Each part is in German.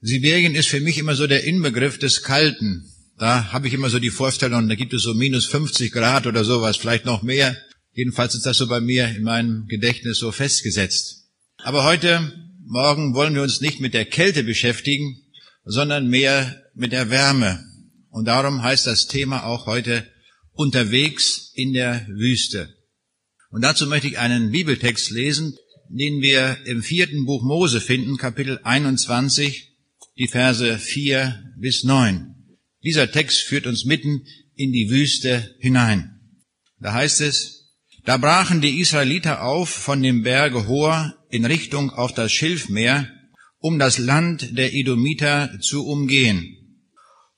Sibirien ist für mich immer so der Inbegriff des Kalten. Da habe ich immer so die Vorstellung, da gibt es so minus 50 Grad oder sowas, vielleicht noch mehr. Jedenfalls ist das so bei mir in meinem Gedächtnis so festgesetzt. Aber heute Morgen wollen wir uns nicht mit der Kälte beschäftigen, sondern mehr mit der Wärme. Und darum heißt das Thema auch heute unterwegs in der Wüste. Und dazu möchte ich einen Bibeltext lesen, den wir im vierten Buch Mose finden, Kapitel 21, die Verse 4 bis 9. Dieser Text führt uns mitten in die Wüste hinein. Da heißt es, da brachen die Israeliter auf von dem Berge Hor in Richtung auf das Schilfmeer, um das Land der Edomiter zu umgehen.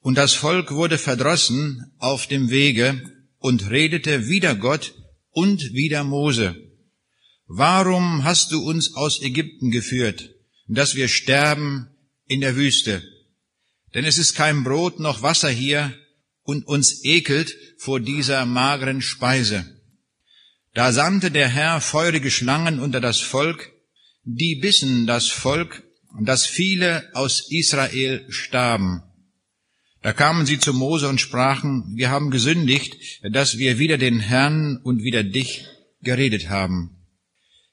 Und das Volk wurde verdrossen auf dem Wege und redete wider Gott und wider Mose. Warum hast du uns aus Ägypten geführt, dass wir sterben in der Wüste? Denn es ist kein Brot noch Wasser hier und uns ekelt vor dieser mageren Speise. Da sandte der Herr feurige Schlangen unter das Volk, die bissen das Volk, dass viele aus Israel starben. Da kamen sie zu Mose und sprachen, wir haben gesündigt, dass wir wieder den Herrn und wieder dich geredet haben.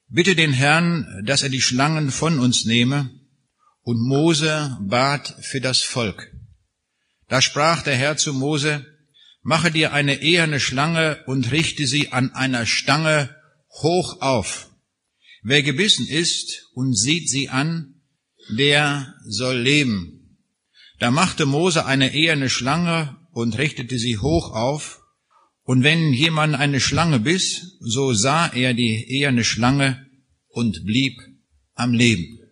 Bitte den Herrn, dass er die Schlangen von uns nehme. Und Mose bat für das Volk. Da sprach der Herr zu Mose, mache dir eine eherne Schlange und richte sie an einer Stange hoch auf. Wer gebissen ist und sieht sie an, der soll leben. Da machte Mose eine eherne Schlange und richtete sie hoch auf. Und wenn jemand eine Schlange biss, so sah er die eherne Schlange und blieb am Leben.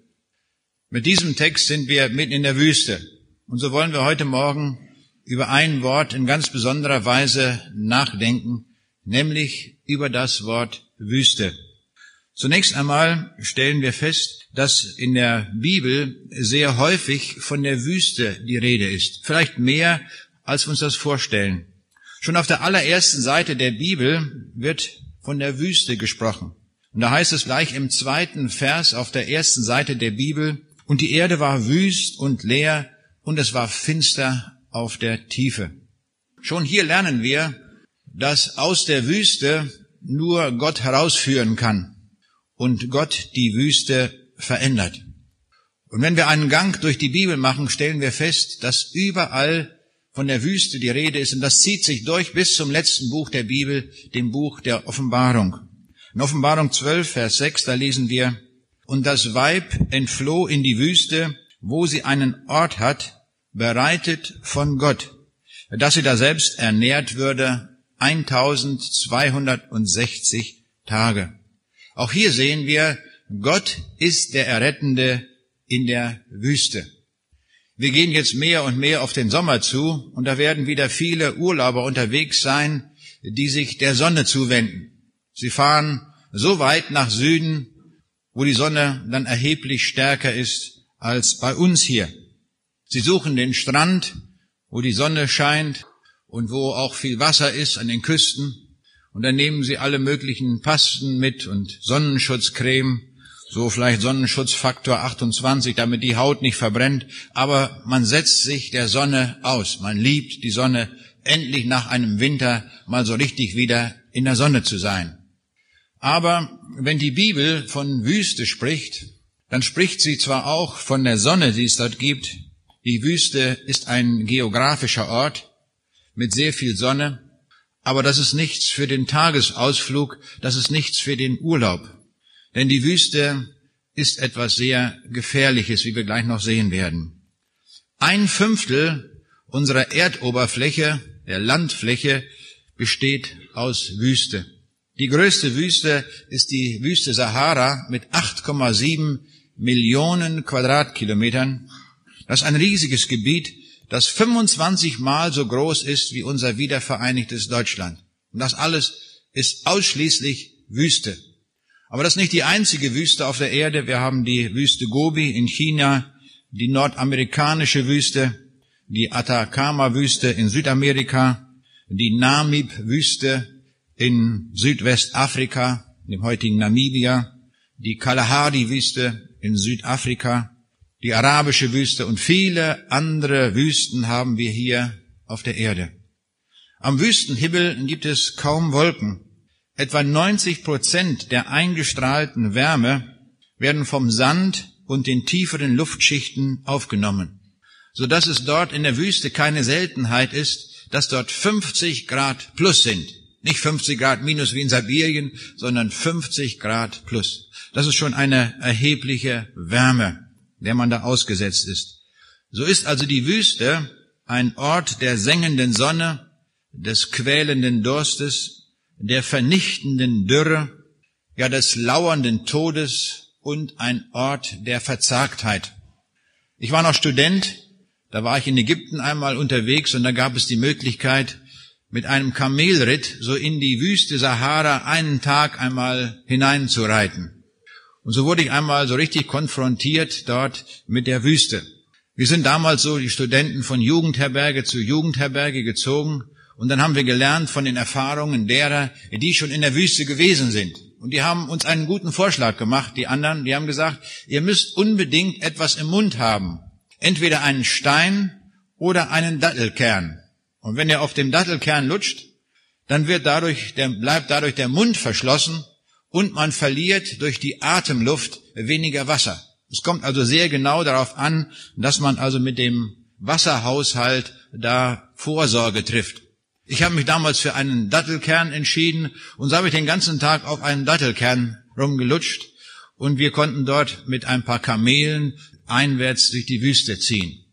Mit diesem Text sind wir mitten in der Wüste. Und so wollen wir heute Morgen über ein Wort in ganz besonderer Weise nachdenken, nämlich über das Wort Wüste. Zunächst einmal stellen wir fest, dass in der Bibel sehr häufig von der Wüste die Rede ist. Vielleicht mehr, als wir uns das vorstellen. Schon auf der allerersten Seite der Bibel wird von der Wüste gesprochen. Und da heißt es gleich im zweiten Vers auf der ersten Seite der Bibel, und die Erde war wüst und leer, und es war finster auf der Tiefe. Schon hier lernen wir, dass aus der Wüste nur Gott herausführen kann und Gott die Wüste verändert. Und wenn wir einen Gang durch die Bibel machen, stellen wir fest, dass überall von der Wüste die Rede ist und das zieht sich durch bis zum letzten Buch der Bibel, dem Buch der Offenbarung. In Offenbarung 12, Vers 6, da lesen wir, und das Weib entfloh in die Wüste, wo sie einen Ort hat, bereitet von Gott, dass sie da selbst ernährt würde 1260 Tage. Auch hier sehen wir, Gott ist der Errettende in der Wüste. Wir gehen jetzt mehr und mehr auf den Sommer zu und da werden wieder viele Urlauber unterwegs sein, die sich der Sonne zuwenden. Sie fahren so weit nach Süden, wo die Sonne dann erheblich stärker ist als bei uns hier. Sie suchen den Strand, wo die Sonne scheint und wo auch viel Wasser ist an den Küsten. Und dann nehmen sie alle möglichen Pasten mit und Sonnenschutzcreme, so vielleicht Sonnenschutzfaktor 28, damit die Haut nicht verbrennt. Aber man setzt sich der Sonne aus. Man liebt die Sonne, endlich nach einem Winter mal so richtig wieder in der Sonne zu sein. Aber wenn die Bibel von Wüste spricht, dann spricht sie zwar auch von der Sonne, die es dort gibt, die Wüste ist ein geografischer Ort mit sehr viel Sonne, aber das ist nichts für den Tagesausflug, das ist nichts für den Urlaub. Denn die Wüste ist etwas sehr Gefährliches, wie wir gleich noch sehen werden. Ein Fünftel unserer Erdoberfläche, der Landfläche, besteht aus Wüste. Die größte Wüste ist die Wüste Sahara mit 8,7 Millionen Quadratkilometern das ist ein riesiges Gebiet, das 25 Mal so groß ist wie unser wiedervereinigtes Deutschland. Und das alles ist ausschließlich Wüste. Aber das ist nicht die einzige Wüste auf der Erde. Wir haben die Wüste Gobi in China, die nordamerikanische Wüste, die Atacama-Wüste in Südamerika, die Namib-Wüste in Südwestafrika, dem heutigen Namibia, die Kalahari-Wüste in Südafrika, die arabische Wüste und viele andere Wüsten haben wir hier auf der Erde. Am Wüstenhimmel gibt es kaum Wolken. Etwa 90 Prozent der eingestrahlten Wärme werden vom Sand und den tieferen Luftschichten aufgenommen, so dass es dort in der Wüste keine Seltenheit ist, dass dort 50 Grad plus sind. Nicht 50 Grad minus wie in Sibirien, sondern 50 Grad plus. Das ist schon eine erhebliche Wärme, der man da ausgesetzt ist. So ist also die Wüste ein Ort der sengenden Sonne, des quälenden Durstes, der vernichtenden Dürre, ja des lauernden Todes und ein Ort der Verzagtheit. Ich war noch Student, da war ich in Ägypten einmal unterwegs und da gab es die Möglichkeit, mit einem Kamelritt so in die Wüste Sahara einen Tag einmal hineinzureiten. Und so wurde ich einmal so richtig konfrontiert dort mit der Wüste. Wir sind damals so die Studenten von Jugendherberge zu Jugendherberge gezogen und dann haben wir gelernt von den Erfahrungen derer, die schon in der Wüste gewesen sind. Und die haben uns einen guten Vorschlag gemacht, die anderen, die haben gesagt, ihr müsst unbedingt etwas im Mund haben. Entweder einen Stein oder einen Dattelkern. Und wenn ihr auf dem Dattelkern lutscht, dann wird dadurch, der, bleibt dadurch der Mund verschlossen und man verliert durch die Atemluft weniger Wasser. Es kommt also sehr genau darauf an, dass man also mit dem Wasserhaushalt da Vorsorge trifft. Ich habe mich damals für einen Dattelkern entschieden und so habe ich den ganzen Tag auf einen Dattelkern rumgelutscht und wir konnten dort mit ein paar Kamelen einwärts durch die Wüste ziehen.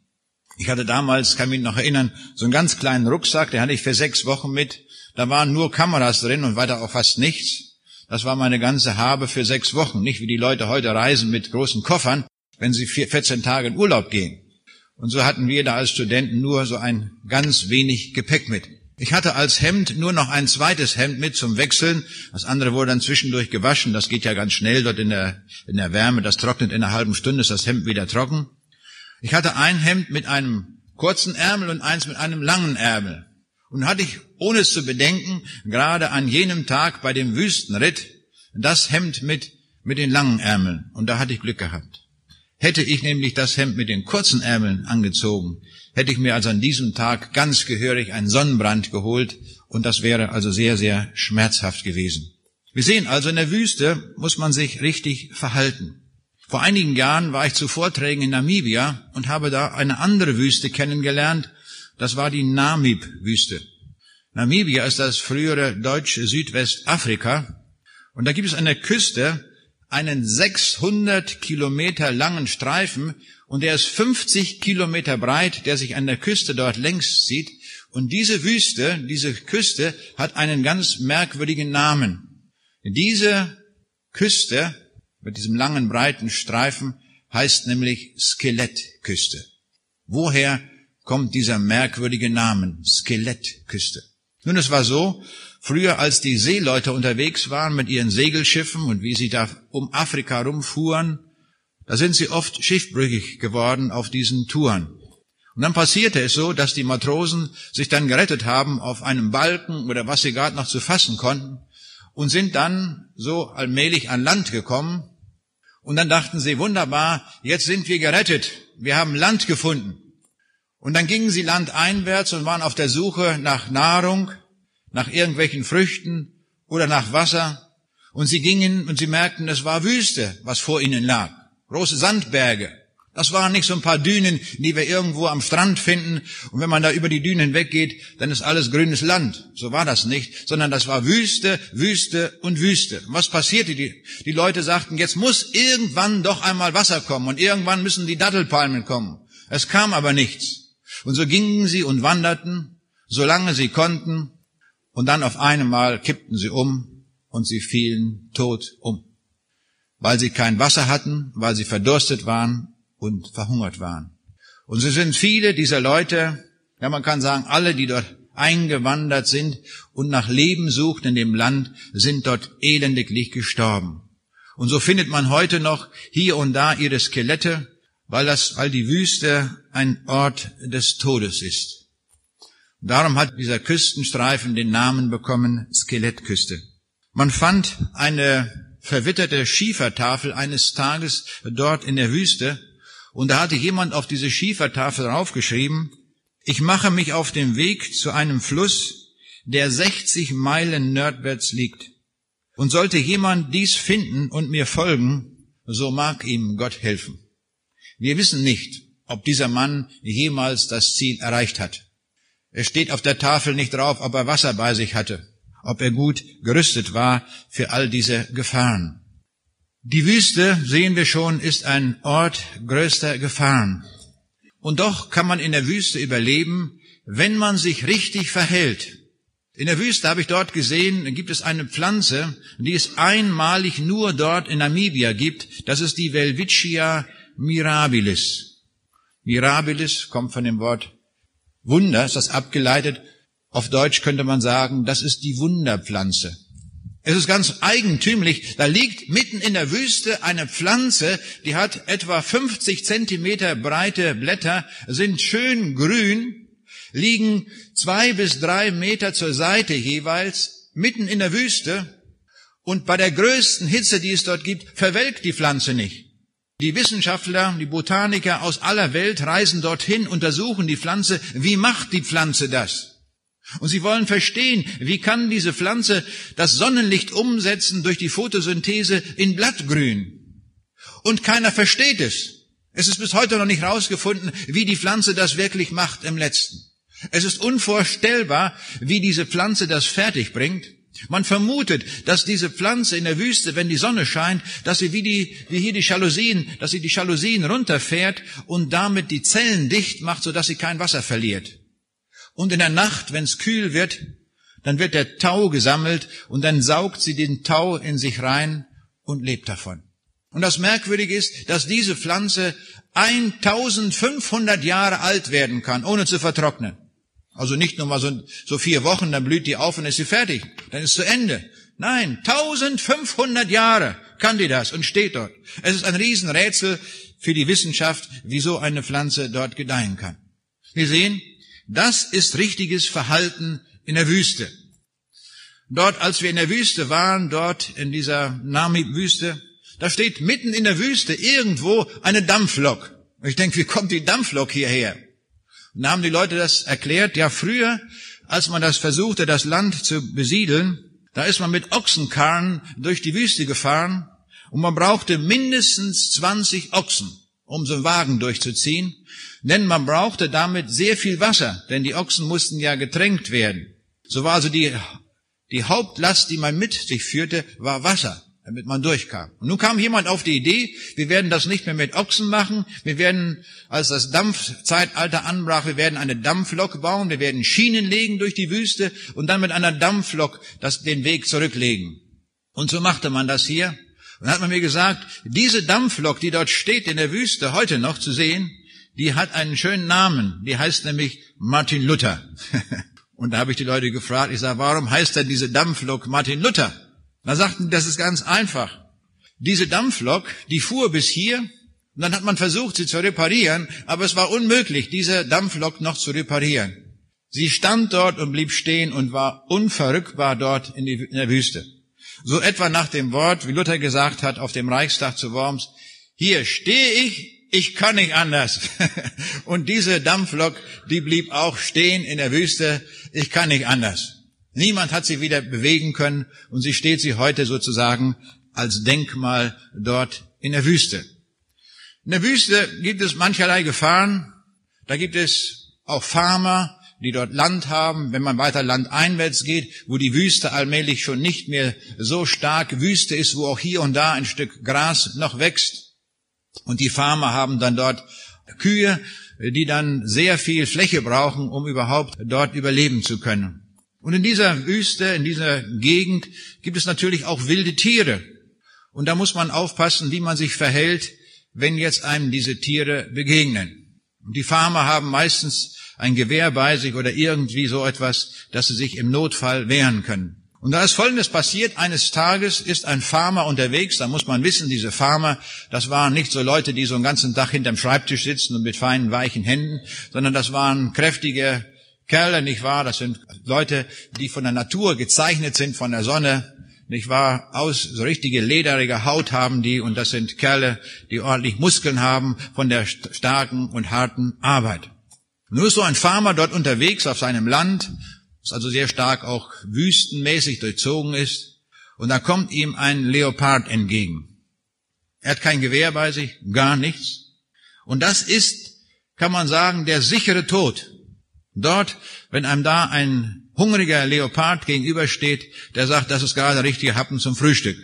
Ich hatte damals, kann mich noch erinnern, so einen ganz kleinen Rucksack, den hatte ich für sechs Wochen mit. Da waren nur Kameras drin und weiter auch fast nichts. Das war meine ganze Habe für sechs Wochen. Nicht wie die Leute heute reisen mit großen Koffern, wenn sie 14 Tage in Urlaub gehen. Und so hatten wir da als Studenten nur so ein ganz wenig Gepäck mit. Ich hatte als Hemd nur noch ein zweites Hemd mit zum Wechseln. Das andere wurde dann zwischendurch gewaschen. Das geht ja ganz schnell dort in der, in der Wärme. Das trocknet in einer halben Stunde, ist das Hemd wieder trocken. Ich hatte ein Hemd mit einem kurzen Ärmel und eins mit einem langen Ärmel. Und hatte ich, ohne es zu bedenken, gerade an jenem Tag bei dem Wüstenritt das Hemd mit, mit den langen Ärmeln. Und da hatte ich Glück gehabt. Hätte ich nämlich das Hemd mit den kurzen Ärmeln angezogen, hätte ich mir also an diesem Tag ganz gehörig einen Sonnenbrand geholt und das wäre also sehr, sehr schmerzhaft gewesen. Wir sehen also, in der Wüste muss man sich richtig verhalten. Vor einigen Jahren war ich zu Vorträgen in Namibia und habe da eine andere Wüste kennengelernt, das war die Namib-Wüste. Namibia ist das frühere deutsche Südwestafrika. Und da gibt es an der Küste einen 600 Kilometer langen Streifen und der ist 50 Kilometer breit, der sich an der Küste dort längs zieht. Und diese Wüste, diese Küste hat einen ganz merkwürdigen Namen. Diese Küste mit diesem langen, breiten Streifen heißt nämlich Skelettküste. Woher kommt dieser merkwürdige Name, Skelettküste. Nun, es war so, früher als die Seeleute unterwegs waren mit ihren Segelschiffen und wie sie da um Afrika rumfuhren, da sind sie oft schiffbrüchig geworden auf diesen Touren. Und dann passierte es so, dass die Matrosen sich dann gerettet haben auf einem Balken oder was sie gerade noch zu fassen konnten und sind dann so allmählich an Land gekommen. Und dann dachten sie, wunderbar, jetzt sind wir gerettet, wir haben Land gefunden. Und dann gingen sie landeinwärts und waren auf der Suche nach Nahrung, nach irgendwelchen Früchten oder nach Wasser. Und sie gingen und sie merkten, es war Wüste, was vor ihnen lag. Große Sandberge. Das waren nicht so ein paar Dünen, die wir irgendwo am Strand finden. Und wenn man da über die Dünen weggeht, dann ist alles grünes Land. So war das nicht, sondern das war Wüste, Wüste und Wüste. Und was passierte? Die, die Leute sagten, jetzt muss irgendwann doch einmal Wasser kommen und irgendwann müssen die Dattelpalmen kommen. Es kam aber nichts. Und so gingen sie und wanderten, solange sie konnten, und dann auf einmal kippten sie um und sie fielen tot um, weil sie kein Wasser hatten, weil sie verdurstet waren und verhungert waren. Und so sind viele dieser Leute, ja man kann sagen, alle, die dort eingewandert sind und nach Leben suchten in dem Land, sind dort elendiglich gestorben. Und so findet man heute noch hier und da ihre Skelette, weil das, weil die Wüste ein Ort des Todes ist. Darum hat dieser Küstenstreifen den Namen bekommen Skelettküste. Man fand eine verwitterte Schiefertafel eines Tages dort in der Wüste Und da hatte jemand auf diese Schiefertafel draufgeschrieben, ich mache mich auf den Weg zu einem Fluss, der 60 Meilen nördwärts liegt. Und sollte jemand dies finden und mir folgen, so mag ihm Gott helfen. Wir wissen nicht, ob dieser Mann jemals das Ziel erreicht hat. Es steht auf der Tafel nicht drauf, ob er Wasser bei sich hatte, ob er gut gerüstet war für all diese Gefahren. Die Wüste, sehen wir schon, ist ein Ort größter Gefahren. Und doch kann man in der Wüste überleben, wenn man sich richtig verhält. In der Wüste habe ich dort gesehen, gibt es eine Pflanze, die es einmalig nur dort in Namibia gibt. Das ist die Welwitschia mirabilis. Mirabilis kommt von dem Wort Wunder, ist das abgeleitet. Auf Deutsch könnte man sagen, das ist die Wunderpflanze. Es ist ganz eigentümlich. Da liegt mitten in der Wüste eine Pflanze, die hat etwa 50 Zentimeter breite Blätter, sind schön grün, liegen zwei bis drei Meter zur Seite jeweils, mitten in der Wüste. Und bei der größten Hitze, die es dort gibt, verwelkt die Pflanze nicht. Die Wissenschaftler, die Botaniker aus aller Welt reisen dorthin, untersuchen die Pflanze. Wie macht die Pflanze das? Und sie wollen verstehen, wie kann diese Pflanze das Sonnenlicht umsetzen durch die Photosynthese in Blattgrün. Und keiner versteht es. Es ist bis heute noch nicht herausgefunden, wie die Pflanze das wirklich macht im letzten. Es ist unvorstellbar, wie diese Pflanze das fertig bringt. Man vermutet, dass diese Pflanze in der Wüste, wenn die Sonne scheint, dass sie wie, die, wie hier die Jalousien, dass sie die Jalousien runterfährt und damit die Zellen dicht macht, sodass sie kein Wasser verliert. Und in der Nacht, wenn es kühl wird, dann wird der Tau gesammelt und dann saugt sie den Tau in sich rein und lebt davon. Und das Merkwürdige ist, dass diese Pflanze 1500 Jahre alt werden kann, ohne zu vertrocknen. Also nicht nur mal so, so vier Wochen, dann blüht die auf und ist sie fertig. Dann ist zu Ende. Nein, 1500 Jahre kann die das und steht dort. Es ist ein Riesenrätsel für die Wissenschaft, wieso eine Pflanze dort gedeihen kann. Wir sehen, das ist richtiges Verhalten in der Wüste. Dort, als wir in der Wüste waren, dort in dieser Nami-Wüste, da steht mitten in der Wüste irgendwo eine Dampflok. Und ich denke, wie kommt die Dampflok hierher? Und da haben die Leute das erklärt. Ja, früher, als man das versuchte, das Land zu besiedeln, da ist man mit Ochsenkarren durch die Wüste gefahren und man brauchte mindestens 20 Ochsen, um so einen Wagen durchzuziehen. Denn man brauchte damit sehr viel Wasser, denn die Ochsen mussten ja getränkt werden. So war also die, die Hauptlast, die man mit sich führte, war Wasser, damit man durchkam. Und nun kam jemand auf die Idee, wir werden das nicht mehr mit Ochsen machen, wir werden, als das Dampfzeitalter anbrach, wir werden eine Dampflok bauen, wir werden Schienen legen durch die Wüste und dann mit einer Dampflok das, den Weg zurücklegen. Und so machte man das hier. Und hat man mir gesagt, diese Dampflok, die dort steht in der Wüste, heute noch zu sehen, die hat einen schönen Namen. Die heißt nämlich Martin Luther. Und da habe ich die Leute gefragt, ich sage, warum heißt denn diese Dampflok Martin Luther? Da sagten, das ist ganz einfach. Diese Dampflok, die fuhr bis hier, und dann hat man versucht, sie zu reparieren, aber es war unmöglich, diese Dampflok noch zu reparieren. Sie stand dort und blieb stehen und war unverrückbar dort in, die, in der Wüste. So etwa nach dem Wort, wie Luther gesagt hat auf dem Reichstag zu Worms, hier stehe ich ich kann nicht anders. Und diese Dampflok, die blieb auch stehen in der Wüste. Ich kann nicht anders. Niemand hat sie wieder bewegen können und sie steht sie heute sozusagen als Denkmal dort in der Wüste. In der Wüste gibt es mancherlei Gefahren. Da gibt es auch Farmer, die dort Land haben, wenn man weiter landeinwärts geht, wo die Wüste allmählich schon nicht mehr so stark Wüste ist, wo auch hier und da ein Stück Gras noch wächst. Und die Farmer haben dann dort Kühe, die dann sehr viel Fläche brauchen, um überhaupt dort überleben zu können. Und in dieser Wüste, in dieser Gegend gibt es natürlich auch wilde Tiere. Und da muss man aufpassen, wie man sich verhält, wenn jetzt einem diese Tiere begegnen. Und die Farmer haben meistens ein Gewehr bei sich oder irgendwie so etwas, dass sie sich im Notfall wehren können. Und da ist Folgendes passiert. Eines Tages ist ein Farmer unterwegs. Da muss man wissen, diese Farmer, das waren nicht so Leute, die so einen ganzen Tag hinterm Schreibtisch sitzen und mit feinen, weichen Händen, sondern das waren kräftige Kerle, nicht wahr? Das sind Leute, die von der Natur gezeichnet sind, von der Sonne, nicht wahr, aus so richtige lederige Haut haben die und das sind Kerle, die ordentlich Muskeln haben von der starken und harten Arbeit. Nur ist so ein Farmer dort unterwegs auf seinem Land, das also sehr stark auch wüstenmäßig durchzogen ist, und da kommt ihm ein Leopard entgegen. Er hat kein Gewehr bei sich, gar nichts. Und das ist, kann man sagen, der sichere Tod. Dort, wenn einem da ein hungriger Leopard gegenübersteht, der sagt, das ist gerade der richtige Happen zum Frühstück.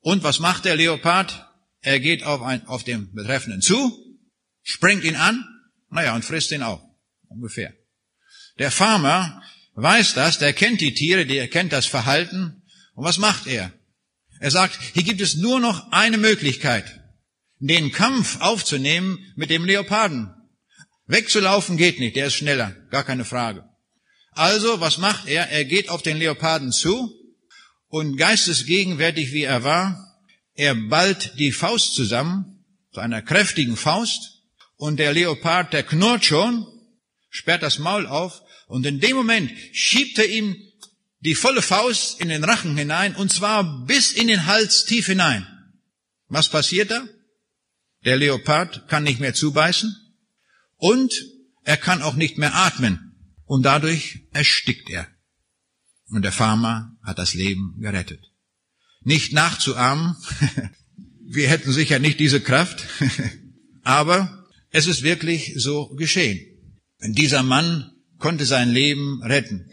Und was macht der Leopard? Er geht auf, ein, auf den Betreffenden zu, springt ihn an, naja, und frisst ihn auch. Ungefähr. Der Farmer weiß das, der kennt die Tiere, der kennt das Verhalten. Und was macht er? Er sagt, hier gibt es nur noch eine Möglichkeit, den Kampf aufzunehmen mit dem Leoparden. Wegzulaufen geht nicht, der ist schneller, gar keine Frage. Also, was macht er? Er geht auf den Leoparden zu und geistesgegenwärtig wie er war, er ballt die Faust zusammen, zu einer kräftigen Faust, und der Leopard, der knurrt schon, sperrt das Maul auf, und in dem Moment schiebt er ihm die volle Faust in den Rachen hinein, und zwar bis in den Hals tief hinein. Was passiert da? Der Leopard kann nicht mehr zubeißen und er kann auch nicht mehr atmen und dadurch erstickt er. Und der Farmer hat das Leben gerettet. Nicht nachzuahmen, wir hätten sicher nicht diese Kraft, aber es ist wirklich so geschehen. Dieser Mann konnte sein Leben retten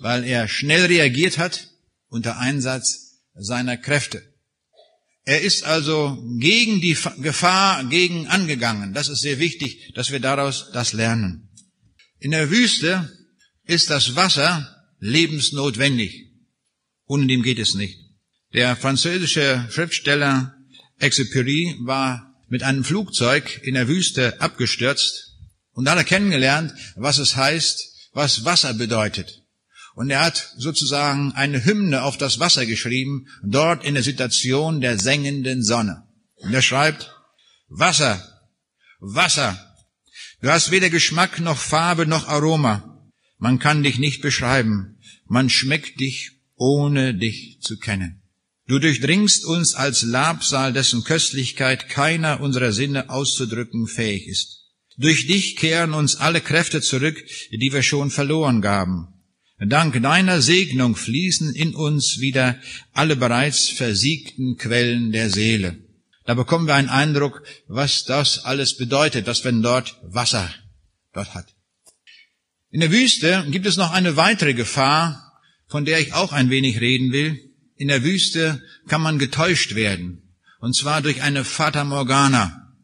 weil er schnell reagiert hat unter Einsatz seiner Kräfte. Er ist also gegen die Gefahr gegen angegangen. Das ist sehr wichtig, dass wir daraus das lernen. In der Wüste ist das Wasser lebensnotwendig. Ohne dem geht es nicht. Der französische Schriftsteller Exupéry war mit einem Flugzeug in der Wüste abgestürzt und hat er kennengelernt, was es heißt, was Wasser bedeutet. Und er hat sozusagen eine Hymne auf das Wasser geschrieben, dort in der Situation der sengenden Sonne. Und er schreibt, Wasser, Wasser, du hast weder Geschmack noch Farbe noch Aroma. Man kann dich nicht beschreiben. Man schmeckt dich, ohne dich zu kennen. Du durchdringst uns als Labsal, dessen Köstlichkeit keiner unserer Sinne auszudrücken fähig ist. Durch dich kehren uns alle Kräfte zurück, die wir schon verloren gaben. Dank deiner Segnung fließen in uns wieder alle bereits versiegten Quellen der Seele. Da bekommen wir einen Eindruck, was das alles bedeutet, dass man dort Wasser dort hat. In der Wüste gibt es noch eine weitere Gefahr, von der ich auch ein wenig reden will. In der Wüste kann man getäuscht werden, und zwar durch eine Fata Morgana.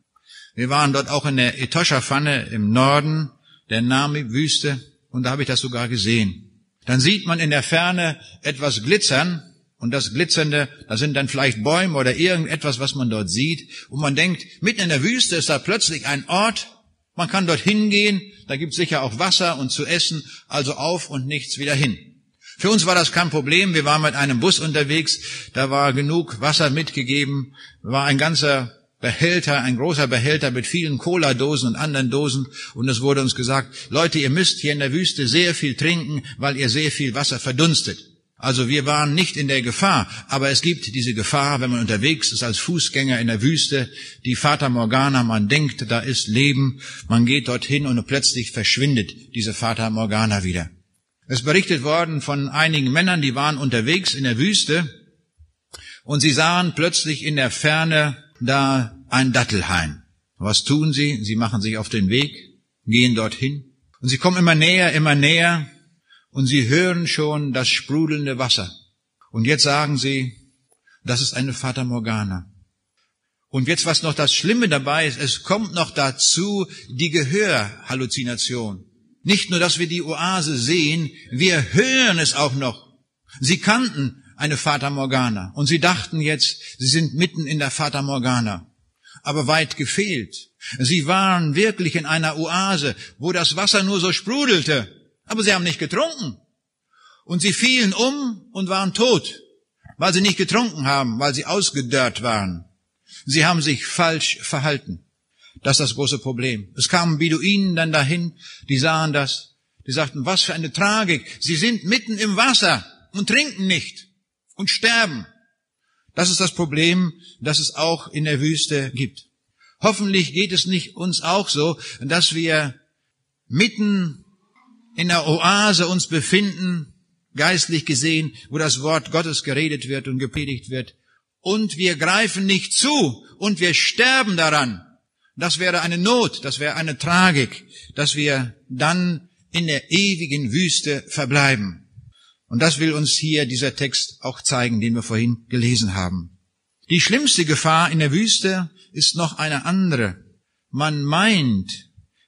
Wir waren dort auch in der Etosha-Pfanne im Norden der Nami-Wüste, und da habe ich das sogar gesehen. Dann sieht man in der Ferne etwas glitzern und das Glitzernde, da sind dann vielleicht Bäume oder irgendetwas, was man dort sieht. Und man denkt, mitten in der Wüste ist da plötzlich ein Ort, man kann dort hingehen, da gibt es sicher auch Wasser und zu essen, also auf und nichts wieder hin. Für uns war das kein Problem, wir waren mit einem Bus unterwegs, da war genug Wasser mitgegeben, war ein ganzer Behälter, ein großer Behälter mit vielen Cola-Dosen und anderen Dosen. Und es wurde uns gesagt, Leute, ihr müsst hier in der Wüste sehr viel trinken, weil ihr sehr viel Wasser verdunstet. Also wir waren nicht in der Gefahr, aber es gibt diese Gefahr, wenn man unterwegs ist als Fußgänger in der Wüste, die Fata Morgana, man denkt, da ist Leben, man geht dorthin und plötzlich verschwindet diese Fata Morgana wieder. Es berichtet worden von einigen Männern, die waren unterwegs in der Wüste und sie sahen plötzlich in der Ferne da ein Dattelhain. Was tun sie? Sie machen sich auf den Weg, gehen dorthin und sie kommen immer näher, immer näher und sie hören schon das sprudelnde Wasser. Und jetzt sagen sie, das ist eine Fata Morgana. Und jetzt, was noch das Schlimme dabei ist, es kommt noch dazu die Gehörhalluzination. Nicht nur, dass wir die Oase sehen, wir hören es auch noch. Sie kannten eine Fata Morgana. Und sie dachten jetzt, sie sind mitten in der Fata Morgana. Aber weit gefehlt. Sie waren wirklich in einer Oase, wo das Wasser nur so sprudelte. Aber sie haben nicht getrunken. Und sie fielen um und waren tot, weil sie nicht getrunken haben, weil sie ausgedörrt waren. Sie haben sich falsch verhalten. Das ist das große Problem. Es kamen Beduinen dann dahin, die sahen das, die sagten, was für eine Tragik. Sie sind mitten im Wasser und trinken nicht. und sterben. Das ist das Problem, das es auch in der Wüste gibt. Hoffentlich geht es nicht uns auch so, dass wir mitten in der Oase uns befinden, geistlich gesehen, wo das Wort Gottes geredet wird und gepredigt wird, und wir greifen nicht zu und wir sterben daran. Das wäre eine Not, das wäre eine Tragik, dass wir dann in der ewigen Wüste verbleiben. Und das will uns hier dieser Text auch zeigen, den wir vorhin gelesen haben. Die schlimmste Gefahr in der Wüste ist noch eine andere. Man meint,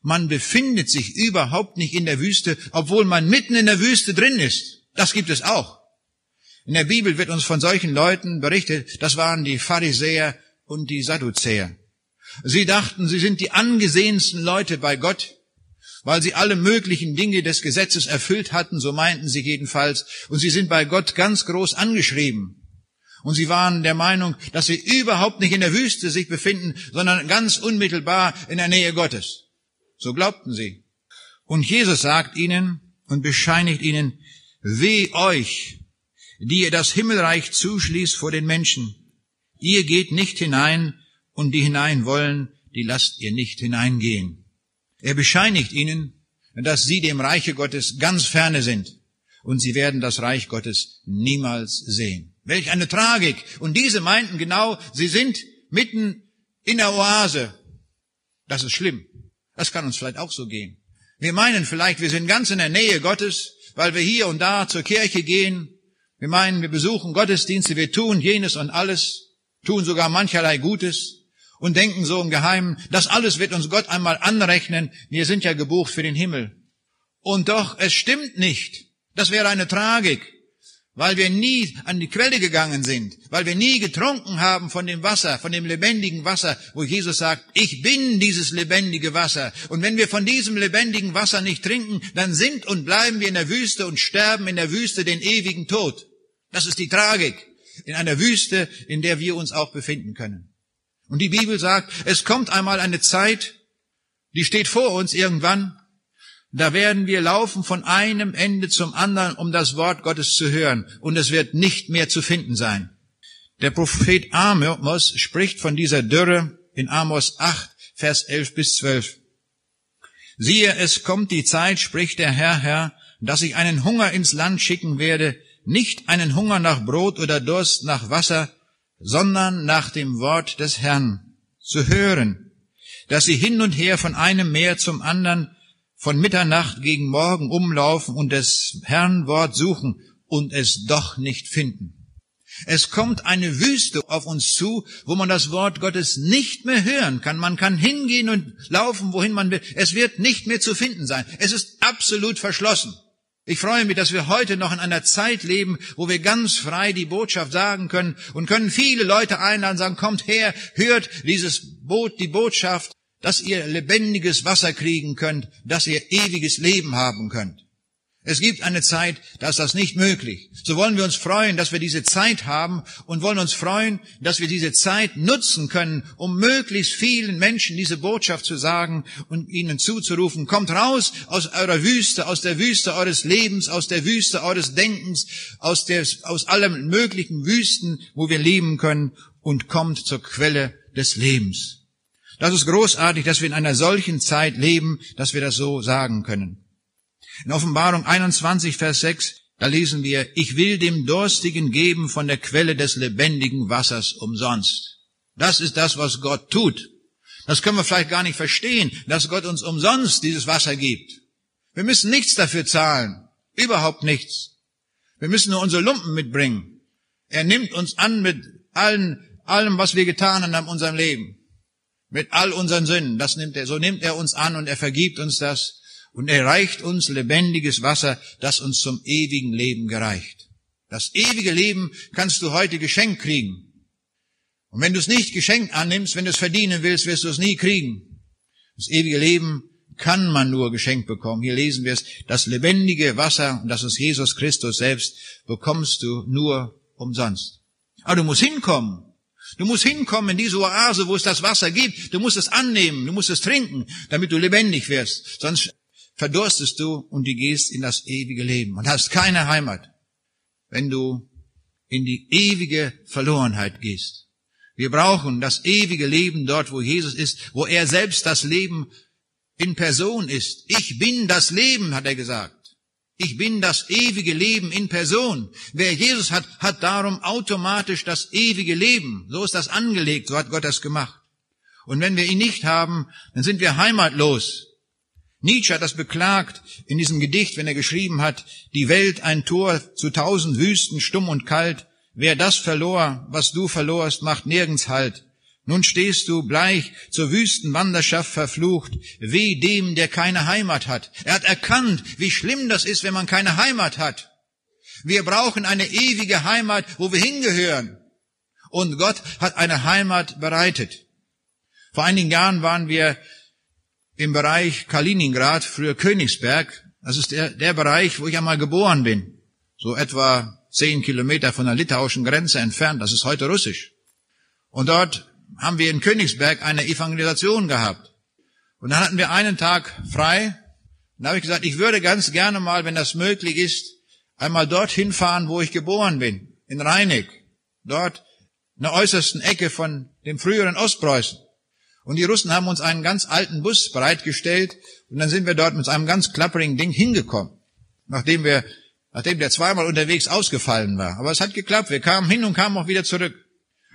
man befindet sich überhaupt nicht in der Wüste, obwohl man mitten in der Wüste drin ist. Das gibt es auch. In der Bibel wird uns von solchen Leuten berichtet, das waren die Pharisäer und die Sadduzäer. Sie dachten, sie sind die angesehensten Leute bei Gott, weil sie alle möglichen Dinge des Gesetzes erfüllt hatten, so meinten sie jedenfalls, und sie sind bei Gott ganz groß angeschrieben. Und sie waren der Meinung, dass sie überhaupt nicht in der Wüste sich befinden, sondern ganz unmittelbar in der Nähe Gottes. So glaubten sie. Und Jesus sagt ihnen und bescheinigt ihnen, weh euch, die ihr das Himmelreich zuschließt vor den Menschen. Ihr geht nicht hinein, und die hinein wollen, die lasst ihr nicht hineingehen. Er bescheinigt ihnen, dass sie dem Reiche Gottes ganz ferne sind und sie werden das Reich Gottes niemals sehen. Welch eine Tragik. Und diese meinten genau, sie sind mitten in der Oase. Das ist schlimm. Das kann uns vielleicht auch so gehen. Wir meinen vielleicht, wir sind ganz in der Nähe Gottes, weil wir hier und da zur Kirche gehen. Wir meinen, wir besuchen Gottesdienste, wir tun jenes und alles, tun sogar mancherlei Gutes und denken so im Geheimen, das alles wird uns Gott einmal anrechnen, wir sind ja gebucht für den Himmel. Und doch, es stimmt nicht. Das wäre eine Tragik, weil wir nie an die Quelle gegangen sind, weil wir nie getrunken haben von dem Wasser, von dem lebendigen Wasser, wo Jesus sagt, ich bin dieses lebendige Wasser. Und wenn wir von diesem lebendigen Wasser nicht trinken, dann sind und bleiben wir in der Wüste und sterben in der Wüste den ewigen Tod. Das ist die Tragik in einer Wüste, in der wir uns auch befinden können. Und die Bibel sagt, es kommt einmal eine Zeit, die steht vor uns irgendwann, da werden wir laufen von einem Ende zum anderen, um das Wort Gottes zu hören, und es wird nicht mehr zu finden sein. Der Prophet Amos spricht von dieser Dürre in Amos 8, Vers 11 bis 12. Siehe, es kommt die Zeit, spricht der Herr, Herr, dass ich einen Hunger ins Land schicken werde, nicht einen Hunger nach Brot oder Durst nach Wasser, sondern nach dem Wort des Herrn zu hören, dass sie hin und her von einem Meer zum anderen, von Mitternacht gegen Morgen umlaufen und des Herrn Wort suchen und es doch nicht finden. Es kommt eine Wüste auf uns zu, wo man das Wort Gottes nicht mehr hören kann. Man kann hingehen und laufen, wohin man will. Es wird nicht mehr zu finden sein. Es ist absolut verschlossen. Ich freue mich, dass wir heute noch in einer Zeit leben, wo wir ganz frei die Botschaft sagen können und können viele Leute einladen, sagen, kommt her, hört dieses Boot, die Botschaft, dass ihr lebendiges Wasser kriegen könnt, dass ihr ewiges Leben haben könnt. Es gibt eine Zeit, da ist das nicht möglich. So wollen wir uns freuen, dass wir diese Zeit haben und wollen uns freuen, dass wir diese Zeit nutzen können, um möglichst vielen Menschen diese Botschaft zu sagen und ihnen zuzurufen, kommt raus aus eurer Wüste, aus der Wüste eures Lebens, aus der Wüste eures Denkens, aus, der, aus allem möglichen Wüsten, wo wir leben können und kommt zur Quelle des Lebens. Das ist großartig, dass wir in einer solchen Zeit leben, dass wir das so sagen können. In Offenbarung 21, Vers 6, da lesen wir, ich will dem Durstigen geben von der Quelle des lebendigen Wassers umsonst. Das ist das, was Gott tut. Das können wir vielleicht gar nicht verstehen, dass Gott uns umsonst dieses Wasser gibt. Wir müssen nichts dafür zahlen. Überhaupt nichts. Wir müssen nur unsere Lumpen mitbringen. Er nimmt uns an mit allen, allem, was wir getan haben in unserem Leben. Mit all unseren Sünden. Das nimmt er, so nimmt er uns an und er vergibt uns das und er reicht uns lebendiges Wasser, das uns zum ewigen Leben gereicht. Das ewige Leben kannst du heute geschenkt kriegen. Und wenn du es nicht geschenkt annimmst, wenn du es verdienen willst, wirst du es nie kriegen. Das ewige Leben kann man nur geschenkt bekommen. Hier lesen wir es, das lebendige Wasser, und das ist Jesus Christus selbst, bekommst du nur umsonst. Aber du musst hinkommen. Du musst hinkommen in diese Oase, wo es das Wasser gibt. Du musst es annehmen, du musst es trinken, damit du lebendig wirst. Sonst verdurstest du und du gehst in das ewige Leben und hast keine Heimat, wenn du in die ewige Verlorenheit gehst. Wir brauchen das ewige Leben dort, wo Jesus ist, wo er selbst das Leben in Person ist. Ich bin das Leben, hat er gesagt. Ich bin das ewige Leben in Person. Wer Jesus hat, hat darum automatisch das ewige Leben. So ist das angelegt, so hat Gott das gemacht. Und wenn wir ihn nicht haben, dann sind wir heimatlos. Nietzsche hat das beklagt in diesem Gedicht, wenn er geschrieben hat, die Welt ein Tor zu tausend Wüsten, stumm und kalt. Wer das verlor, was du verlorst, macht nirgends Halt. Nun stehst du bleich zur Wüstenwanderschaft verflucht, weh dem, der keine Heimat hat. Er hat erkannt, wie schlimm das ist, wenn man keine Heimat hat. Wir brauchen eine ewige Heimat, wo wir hingehören. Und Gott hat eine Heimat bereitet. Vor einigen Jahren waren wir im Bereich Kaliningrad, früher Königsberg. Das ist der, der Bereich, wo ich einmal geboren bin. So etwa zehn Kilometer von der litauischen Grenze entfernt. Das ist heute Russisch. Und dort haben wir in Königsberg eine Evangelisation gehabt. Und dann hatten wir einen Tag frei. Und da habe ich gesagt, ich würde ganz gerne mal, wenn das möglich ist, einmal dorthin fahren, wo ich geboren bin. In Rheineck. Dort in der äußersten Ecke von dem früheren Ostpreußen. Und die Russen haben uns einen ganz alten Bus bereitgestellt und dann sind wir dort mit einem ganz klapperigen Ding hingekommen, nachdem wir, nachdem der zweimal unterwegs ausgefallen war. Aber es hat geklappt. Wir kamen hin und kamen auch wieder zurück.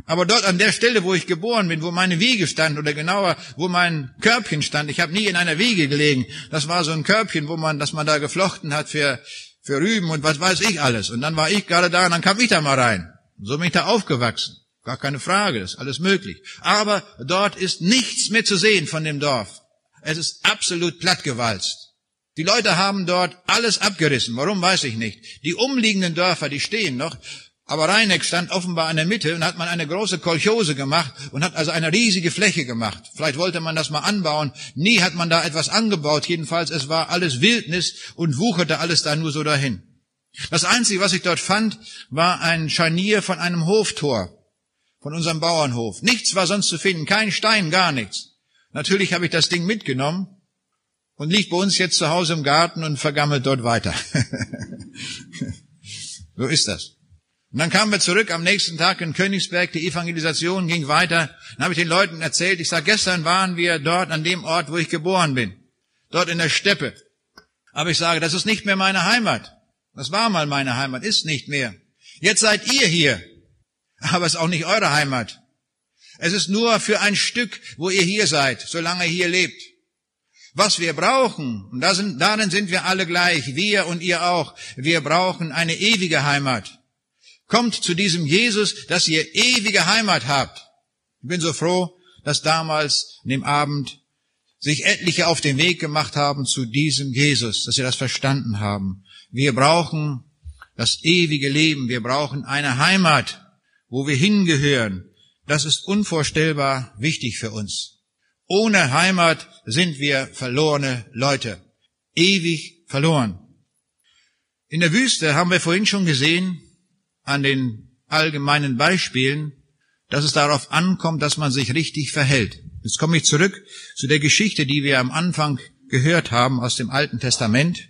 Aber dort an der Stelle, wo ich geboren bin, wo meine Wiege stand, oder genauer, wo mein Körbchen stand, ich habe nie in einer Wiege gelegen. Das war so ein Körbchen, wo man, das man da geflochten hat für, für Rüben und was weiß ich alles. Und dann war ich gerade da und dann kam ich da mal rein. So bin ich da aufgewachsen. Gar keine Frage, ist alles möglich. Aber dort ist nichts mehr zu sehen von dem Dorf. Es ist absolut plattgewalzt. Die Leute haben dort alles abgerissen. Warum weiß ich nicht. Die umliegenden Dörfer, die stehen noch. Aber Rheineck stand offenbar in der Mitte und hat man eine große Kolchose gemacht und hat also eine riesige Fläche gemacht. Vielleicht wollte man das mal anbauen. Nie hat man da etwas angebaut. Jedenfalls, es war alles Wildnis und wucherte alles da nur so dahin. Das Einzige, was ich dort fand, war ein Scharnier von einem Hoftor von unserem Bauernhof. Nichts war sonst zu finden, kein Stein, gar nichts. Natürlich habe ich das Ding mitgenommen und liegt bei uns jetzt zu Hause im Garten und vergammelt dort weiter. so ist das. Und dann kamen wir zurück am nächsten Tag in Königsberg, die Evangelisation ging weiter. Dann habe ich den Leuten erzählt, ich sage, gestern waren wir dort an dem Ort, wo ich geboren bin, dort in der Steppe. Aber ich sage, das ist nicht mehr meine Heimat. Das war mal meine Heimat, ist nicht mehr. Jetzt seid ihr hier aber es ist auch nicht eure Heimat. Es ist nur für ein Stück, wo ihr hier seid, solange ihr hier lebt. Was wir brauchen, und darin sind wir alle gleich, wir und ihr auch, wir brauchen eine ewige Heimat. Kommt zu diesem Jesus, dass ihr ewige Heimat habt. Ich bin so froh, dass damals in dem Abend sich etliche auf den Weg gemacht haben zu diesem Jesus, dass sie das verstanden haben. Wir brauchen das ewige Leben, wir brauchen eine Heimat wo wir hingehören, das ist unvorstellbar wichtig für uns. Ohne Heimat sind wir verlorene Leute, ewig verloren. In der Wüste haben wir vorhin schon gesehen, an den allgemeinen Beispielen, dass es darauf ankommt, dass man sich richtig verhält. Jetzt komme ich zurück zu der Geschichte, die wir am Anfang gehört haben aus dem Alten Testament.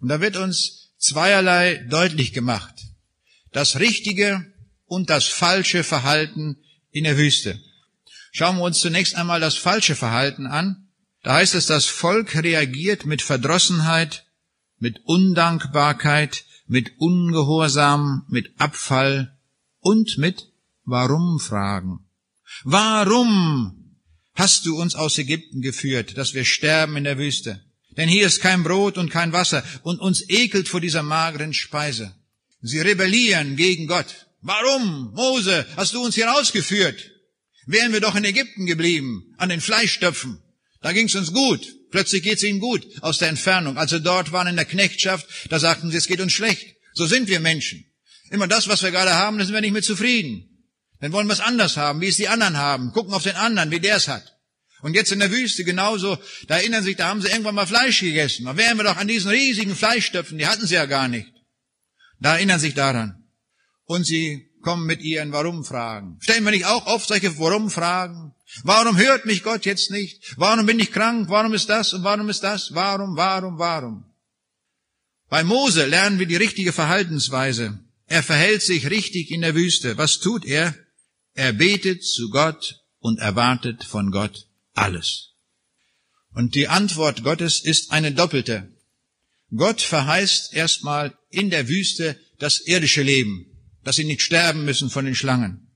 Und da wird uns zweierlei deutlich gemacht. Das Richtige und das falsche Verhalten in der Wüste. Schauen wir uns zunächst einmal das falsche Verhalten an. Da heißt es, das Volk reagiert mit Verdrossenheit, mit Undankbarkeit, mit Ungehorsam, mit Abfall und mit Warum-Fragen. Warum hast du uns aus Ägypten geführt, dass wir sterben in der Wüste? Denn hier ist kein Brot und kein Wasser und uns ekelt vor dieser mageren Speise. Sie rebellieren gegen Gott. Warum, Mose, hast du uns hier rausgeführt? Wären wir doch in Ägypten geblieben, an den Fleischstöpfen. Da ging's uns gut. Plötzlich geht's ihnen gut aus der Entfernung. Als sie dort waren in der Knechtschaft, da sagten sie, es geht uns schlecht. So sind wir Menschen. Immer das, was wir gerade haben, da sind wir nicht mit zufrieden. Dann wollen wir es anders haben, wie es die anderen haben. Gucken auf den anderen, wie der es hat. Und jetzt in der Wüste genauso, da erinnern sich, da haben sie irgendwann mal Fleisch gegessen. Da wären wir doch an diesen riesigen Fleischstöpfen, die hatten sie ja gar nicht. Da erinnern sich daran und sie kommen mit ihren Warum-Fragen. Stellen wir nicht auch oft solche Warum-Fragen? Warum hört mich Gott jetzt nicht? Warum bin ich krank? Warum ist das und warum ist das? Warum, warum, warum? Bei Mose lernen wir die richtige Verhaltensweise. Er verhält sich richtig in der Wüste. Was tut er? Er betet zu Gott und erwartet von Gott alles. Und die Antwort Gottes ist eine doppelte. Gott verheißt erstmal in der Wüste das irdische Leben, dass sie nicht sterben müssen von den Schlangen.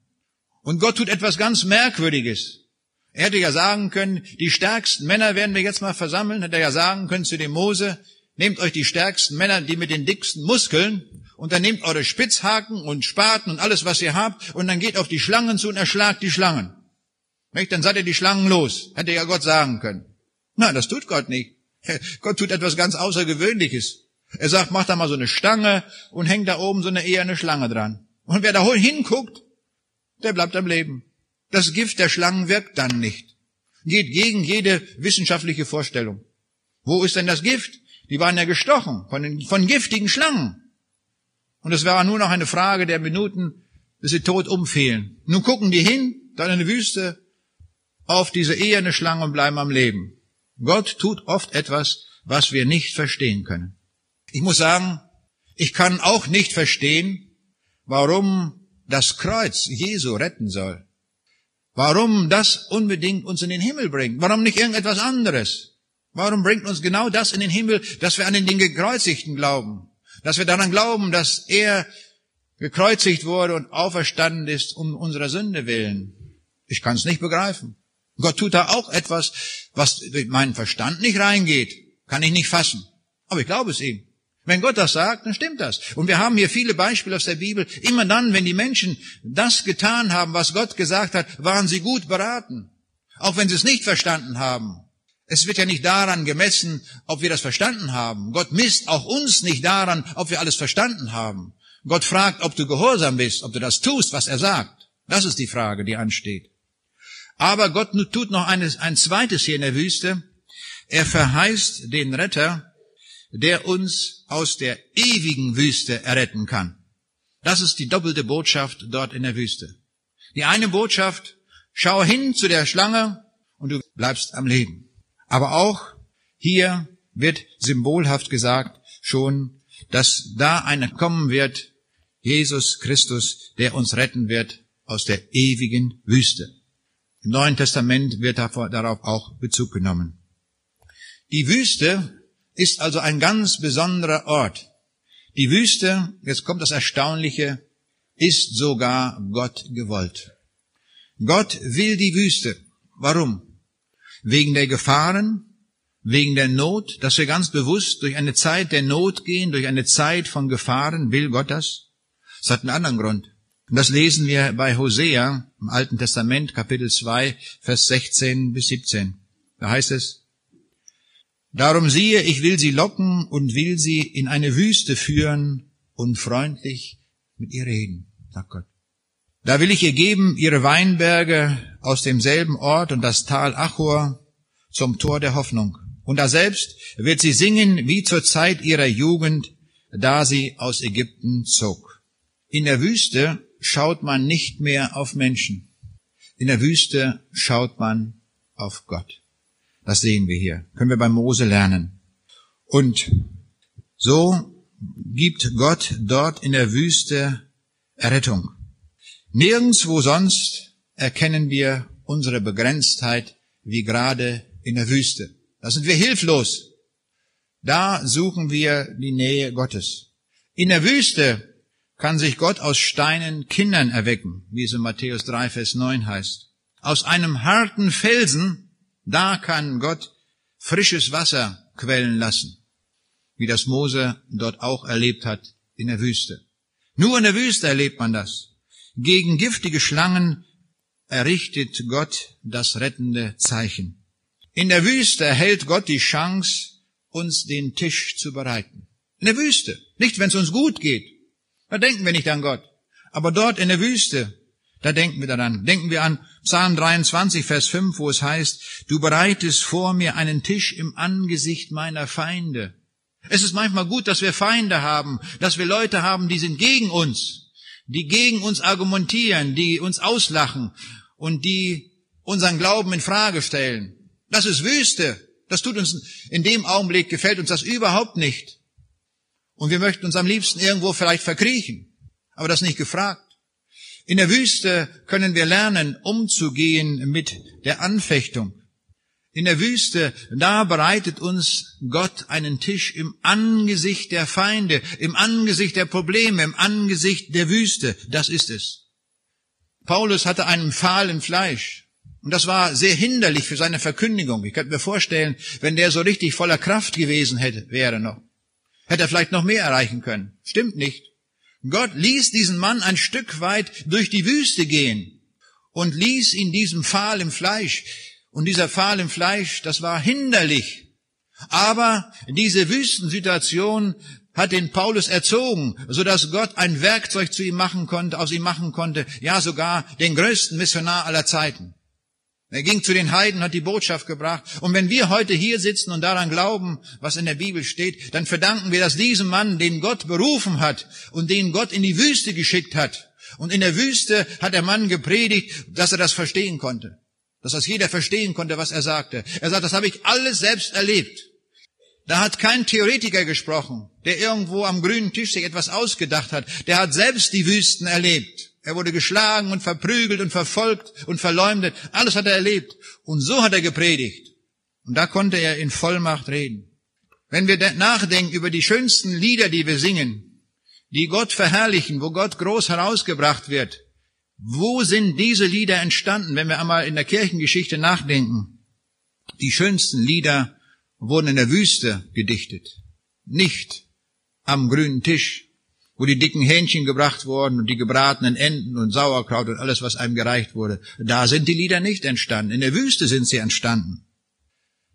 Und Gott tut etwas ganz Merkwürdiges. Er hätte ja sagen können, die stärksten Männer werden wir jetzt mal versammeln, hätte er ja sagen können zu dem Mose, nehmt euch die stärksten Männer, die mit den dicksten Muskeln, und dann nehmt eure Spitzhaken und Spaten und alles, was ihr habt, und dann geht auf die Schlangen zu und erschlagt die Schlangen. Nicht? Dann seid ihr die Schlangen los. Hätte ja Gott sagen können. Nein, das tut Gott nicht. Gott tut etwas ganz Außergewöhnliches. Er sagt, mach da mal so eine Stange und hängt da oben so eine eher eine Schlange dran. Und wer da hinguckt, der bleibt am Leben. Das Gift der Schlangen wirkt dann nicht. Geht gegen jede wissenschaftliche Vorstellung. Wo ist denn das Gift? Die waren ja gestochen von, den, von giftigen Schlangen. Und es war nur noch eine Frage der Minuten, bis sie tot umfielen. Nun gucken die hin, dann in die Wüste, auf diese eherne Schlange und bleiben am Leben. Gott tut oft etwas, was wir nicht verstehen können. Ich muss sagen, ich kann auch nicht verstehen, warum das Kreuz Jesu retten soll. Warum das unbedingt uns in den Himmel bringt. Warum nicht irgendetwas anderes? Warum bringt uns genau das in den Himmel, dass wir an den Gekreuzigten glauben? Dass wir daran glauben, dass er gekreuzigt wurde und auferstanden ist um unserer Sünde willen. Ich kann es nicht begreifen. Gott tut da auch etwas, was durch meinen Verstand nicht reingeht. Kann ich nicht fassen. Aber ich glaube es ihm. Wenn Gott das sagt, dann stimmt das. Und wir haben hier viele Beispiele aus der Bibel. Immer dann, wenn die Menschen das getan haben, was Gott gesagt hat, waren sie gut beraten. Auch wenn sie es nicht verstanden haben. Es wird ja nicht daran gemessen, ob wir das verstanden haben. Gott misst auch uns nicht daran, ob wir alles verstanden haben. Gott fragt, ob du gehorsam bist, ob du das tust, was er sagt. Das ist die Frage, die ansteht. Aber Gott tut noch eines, ein zweites hier in der Wüste. Er verheißt den Retter, der uns aus der ewigen Wüste erretten kann. Das ist die doppelte Botschaft dort in der Wüste. Die eine Botschaft, schau hin zu der Schlange und du bleibst am Leben. Aber auch hier wird symbolhaft gesagt schon, dass da einer kommen wird, Jesus Christus, der uns retten wird aus der ewigen Wüste. Im Neuen Testament wird darauf auch Bezug genommen. Die Wüste ist also ein ganz besonderer Ort. Die Wüste, jetzt kommt das Erstaunliche, ist sogar Gott gewollt. Gott will die Wüste. Warum? Wegen der Gefahren, wegen der Not, dass wir ganz bewusst durch eine Zeit der Not gehen, durch eine Zeit von Gefahren, will Gott das? Es hat einen anderen Grund. Und das lesen wir bei Hosea im Alten Testament, Kapitel 2, Vers 16 bis 17. Da heißt es, Darum siehe, ich will sie locken und will sie in eine Wüste führen und freundlich mit ihr reden, sagt Gott. Da will ich ihr geben ihre Weinberge aus demselben Ort und das Tal Achor zum Tor der Hoffnung. Und da selbst wird sie singen wie zur Zeit ihrer Jugend, da sie aus Ägypten zog. In der Wüste schaut man nicht mehr auf Menschen. In der Wüste schaut man auf Gott. Das sehen wir hier. Können wir bei Mose lernen. Und so gibt Gott dort in der Wüste Errettung. Nirgendswo sonst erkennen wir unsere Begrenztheit wie gerade in der Wüste. Da sind wir hilflos. Da suchen wir die Nähe Gottes. In der Wüste kann sich Gott aus Steinen Kindern erwecken, wie es in Matthäus 3, Vers 9 heißt. Aus einem harten Felsen, da kann Gott frisches Wasser quellen lassen, wie das Mose dort auch erlebt hat in der Wüste. Nur in der Wüste erlebt man das. Gegen giftige Schlangen errichtet Gott das rettende Zeichen. In der Wüste erhält Gott die Chance, uns den Tisch zu bereiten. In der Wüste. Nicht, wenn es uns gut geht. Da denken wir nicht an Gott. Aber dort in der Wüste, da denken wir daran. Denken wir an Psalm 23, Vers 5, wo es heißt, du bereitest vor mir einen Tisch im Angesicht meiner Feinde. Es ist manchmal gut, dass wir Feinde haben, dass wir Leute haben, die sind gegen uns, die gegen uns argumentieren, die uns auslachen und die unseren Glauben in Frage stellen. Das ist Wüste. Das tut uns in dem Augenblick gefällt uns das überhaupt nicht. Und wir möchten uns am liebsten irgendwo vielleicht verkriechen. aber das nicht gefragt. In der Wüste können wir lernen, umzugehen mit der Anfechtung. In der Wüste, da bereitet uns Gott einen Tisch im Angesicht der Feinde, im Angesicht der Probleme, im Angesicht der Wüste. Das ist es. Paulus hatte einen Pfahl im Fleisch. Und das war sehr hinderlich für seine Verkündigung. Ich könnte mir vorstellen, wenn der so richtig voller Kraft gewesen hätte, wäre noch, hätte er vielleicht noch mehr erreichen können. Stimmt nicht. Gott ließ diesen Mann ein Stück weit durch die Wüste gehen und ließ ihn diesem Pfahl im Fleisch. Und dieser Pfahl im Fleisch, das war hinderlich. Aber diese Wüstensituation hat den Paulus erzogen, so dass Gott ein Werkzeug zu ihm machen konnte, aus ihm machen konnte, ja sogar den größten Missionar aller Zeiten. Er ging zu den Heiden, hat die Botschaft gebracht. Und wenn wir heute hier sitzen und daran glauben, was in der Bibel steht, dann verdanken wir das diesem Mann, den Gott berufen hat und den Gott in die Wüste geschickt hat. Und in der Wüste hat der Mann gepredigt, dass er das verstehen konnte. Dass das jeder verstehen konnte, was er sagte. Er sagt, das habe ich alles selbst erlebt. Da hat kein Theoretiker gesprochen, der irgendwo am grünen Tisch sich etwas ausgedacht hat. Der hat selbst die Wüsten erlebt. Er wurde geschlagen und verprügelt und verfolgt und verleumdet. Alles hat er erlebt. Und so hat er gepredigt. Und da konnte er in Vollmacht reden. Wenn wir nachdenken über die schönsten Lieder, die wir singen, die Gott verherrlichen, wo Gott groß herausgebracht wird, wo sind diese Lieder entstanden, wenn wir einmal in der Kirchengeschichte nachdenken? Die schönsten Lieder wurden in der Wüste gedichtet, nicht am grünen Tisch wo die dicken Hähnchen gebracht wurden und die gebratenen Enten und Sauerkraut und alles, was einem gereicht wurde. Da sind die Lieder nicht entstanden. In der Wüste sind sie entstanden.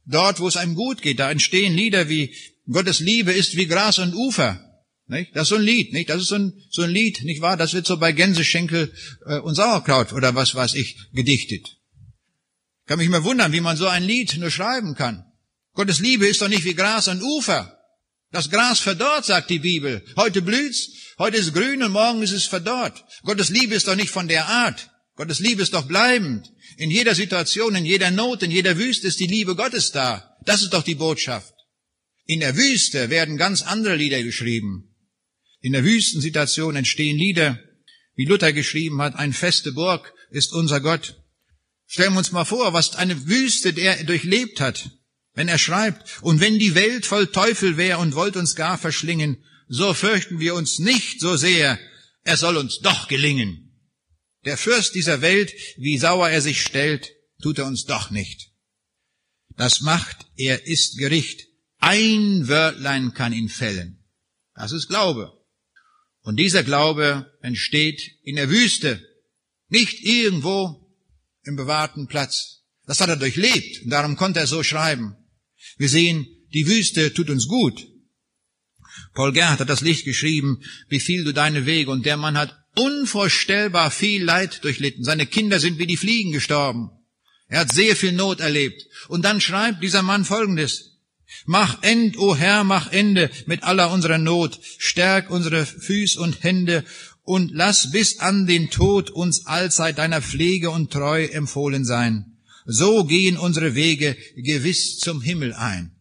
Dort, wo es einem gut geht, da entstehen Lieder wie Gottes Liebe ist wie Gras und Ufer. Nicht? Das ist so ein Lied, nicht? Das ist so ein, so ein Lied, nicht wahr? Das wird so bei Gänseschenkel äh, und Sauerkraut oder was weiß ich gedichtet. Kann mich mal wundern, wie man so ein Lied nur schreiben kann. Gottes Liebe ist doch nicht wie Gras und Ufer. Das Gras verdorrt, sagt die Bibel. Heute blüht's, heute ist grün und morgen ist es verdorrt. Gottes Liebe ist doch nicht von der Art. Gottes Liebe ist doch bleibend. In jeder Situation, in jeder Not, in jeder Wüste ist die Liebe Gottes da. Das ist doch die Botschaft. In der Wüste werden ganz andere Lieder geschrieben. In der Wüstensituation entstehen Lieder, wie Luther geschrieben hat, ein feste Burg ist unser Gott. Stellen wir uns mal vor, was eine Wüste der durchlebt hat. Wenn er schreibt, und wenn die Welt voll Teufel wär und wollt uns gar verschlingen, so fürchten wir uns nicht so sehr, er soll uns doch gelingen. Der Fürst dieser Welt, wie sauer er sich stellt, tut er uns doch nicht. Das macht, er ist Gericht. Ein Wörtlein kann ihn fällen. Das ist Glaube. Und dieser Glaube entsteht in der Wüste, nicht irgendwo im bewahrten Platz. Das hat er durchlebt und darum konnte er so schreiben. Wir sehen, die Wüste tut uns gut. Paul Gerhardt hat das Licht geschrieben, wie viel du deine Wege, und der Mann hat unvorstellbar viel Leid durchlitten. Seine Kinder sind wie die Fliegen gestorben. Er hat sehr viel Not erlebt. Und dann schreibt dieser Mann Folgendes. Mach End, o Herr, mach Ende mit aller unserer Not. Stärk unsere Füß und Hände und lass bis an den Tod uns allzeit deiner Pflege und Treu empfohlen sein. So gehen unsere Wege gewiss zum Himmel ein.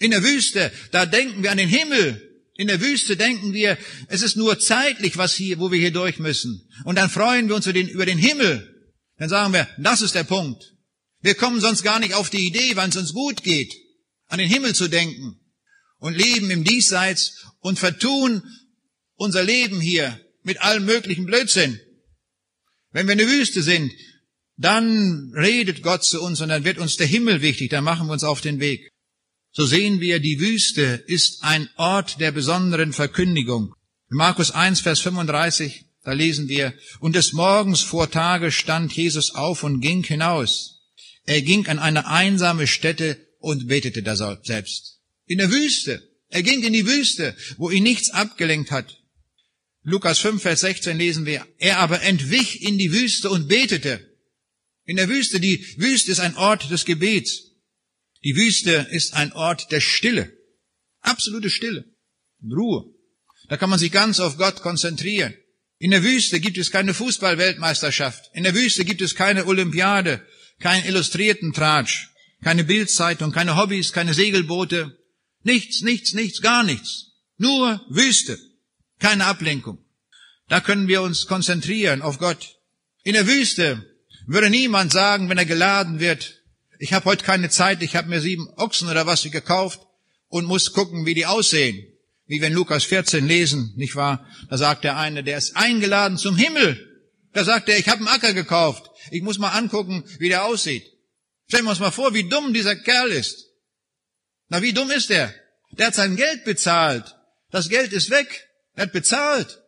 In der Wüste, da denken wir an den Himmel. In der Wüste denken wir, es ist nur zeitlich, was hier, wo wir hier durch müssen. Und dann freuen wir uns über den, über den Himmel. Dann sagen wir, das ist der Punkt. Wir kommen sonst gar nicht auf die Idee, wann es uns gut geht, an den Himmel zu denken und leben im Diesseits und vertun unser Leben hier mit allem möglichen Blödsinn. Wenn wir in der Wüste sind, dann redet Gott zu uns und dann wird uns der Himmel wichtig, dann machen wir uns auf den Weg. So sehen wir, die Wüste ist ein Ort der besonderen Verkündigung. In Markus 1, Vers 35, da lesen wir, und des Morgens vor Tage stand Jesus auf und ging hinaus. Er ging an eine einsame Stätte und betete da selbst. In der Wüste. Er ging in die Wüste, wo ihn nichts abgelenkt hat. Lukas 5, Vers 16 lesen wir, er aber entwich in die Wüste und betete. In der Wüste, die Wüste ist ein Ort des Gebets. Die Wüste ist ein Ort der Stille. Absolute Stille. Ruhe. Da kann man sich ganz auf Gott konzentrieren. In der Wüste gibt es keine Fußballweltmeisterschaft. In der Wüste gibt es keine Olympiade, keinen illustrierten Tratsch, keine Bildzeitung, keine Hobbys, keine Segelboote. Nichts, nichts, nichts, gar nichts. Nur Wüste. Keine Ablenkung. Da können wir uns konzentrieren auf Gott. In der Wüste würde niemand sagen, wenn er geladen wird, ich habe heute keine Zeit, ich habe mir sieben Ochsen oder was gekauft und muss gucken, wie die aussehen. Wie wenn Lukas 14 lesen, nicht wahr? Da sagt der eine, der ist eingeladen zum Himmel. Da sagt er, ich habe einen Acker gekauft. Ich muss mal angucken, wie der aussieht. Stellen wir uns mal vor, wie dumm dieser Kerl ist. Na, wie dumm ist er? Der hat sein Geld bezahlt. Das Geld ist weg. Er hat bezahlt.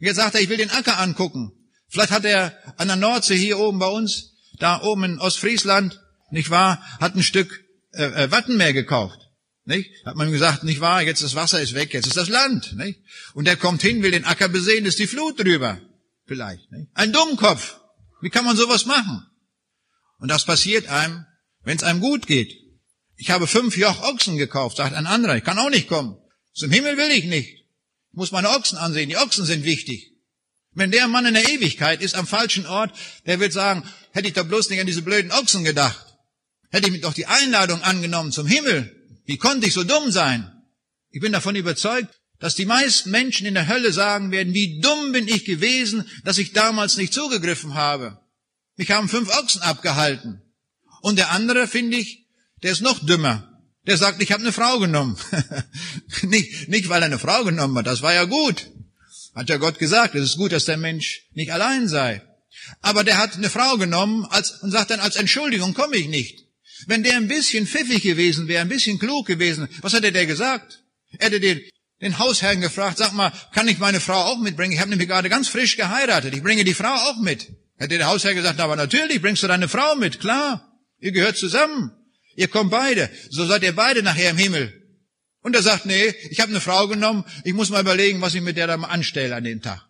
Und jetzt sagt er, ich will den Acker angucken. Vielleicht hat er an der Nordsee hier oben bei uns, da oben in Ostfriesland, nicht wahr, hat ein Stück äh, äh, Wattenmeer gekauft. Nicht? Hat man gesagt, nicht wahr, jetzt das Wasser ist weg, jetzt ist das Land. Nicht? Und der kommt hin, will den Acker besehen, ist die Flut drüber. Vielleicht. Nicht? Ein Dummkopf. Wie kann man sowas machen? Und das passiert einem, wenn es einem gut geht. Ich habe fünf Joch Ochsen gekauft, sagt ein anderer, ich kann auch nicht kommen. Zum Himmel will ich nicht. Ich muss meine Ochsen ansehen, die Ochsen sind wichtig. Wenn der Mann in der Ewigkeit ist am falschen Ort, der wird sagen, hätte ich doch bloß nicht an diese blöden Ochsen gedacht. Hätte ich mir doch die Einladung angenommen zum Himmel. Wie konnte ich so dumm sein? Ich bin davon überzeugt, dass die meisten Menschen in der Hölle sagen werden, wie dumm bin ich gewesen, dass ich damals nicht zugegriffen habe. Mich haben fünf Ochsen abgehalten. Und der andere, finde ich, der ist noch dümmer. Der sagt, ich habe eine Frau genommen. nicht, nicht, weil er eine Frau genommen hat, das war ja gut. Hat ja Gott gesagt, es ist gut, dass der Mensch nicht allein sei. Aber der hat eine Frau genommen als, und sagt dann, als Entschuldigung komme ich nicht. Wenn der ein bisschen pfiffig gewesen wäre, ein bisschen klug gewesen, was hätte der gesagt? Er hätte den, den Hausherrn gefragt, sag mal, kann ich meine Frau auch mitbringen? Ich habe nämlich gerade ganz frisch geheiratet. Ich bringe die Frau auch mit. Hätte der Hausherr gesagt, aber natürlich bringst du deine Frau mit, klar. Ihr gehört zusammen. Ihr kommt beide. So seid ihr beide nachher im Himmel. Und er sagt, nee, ich habe eine Frau genommen, ich muss mal überlegen, was ich mit der da mal anstelle an dem Tag.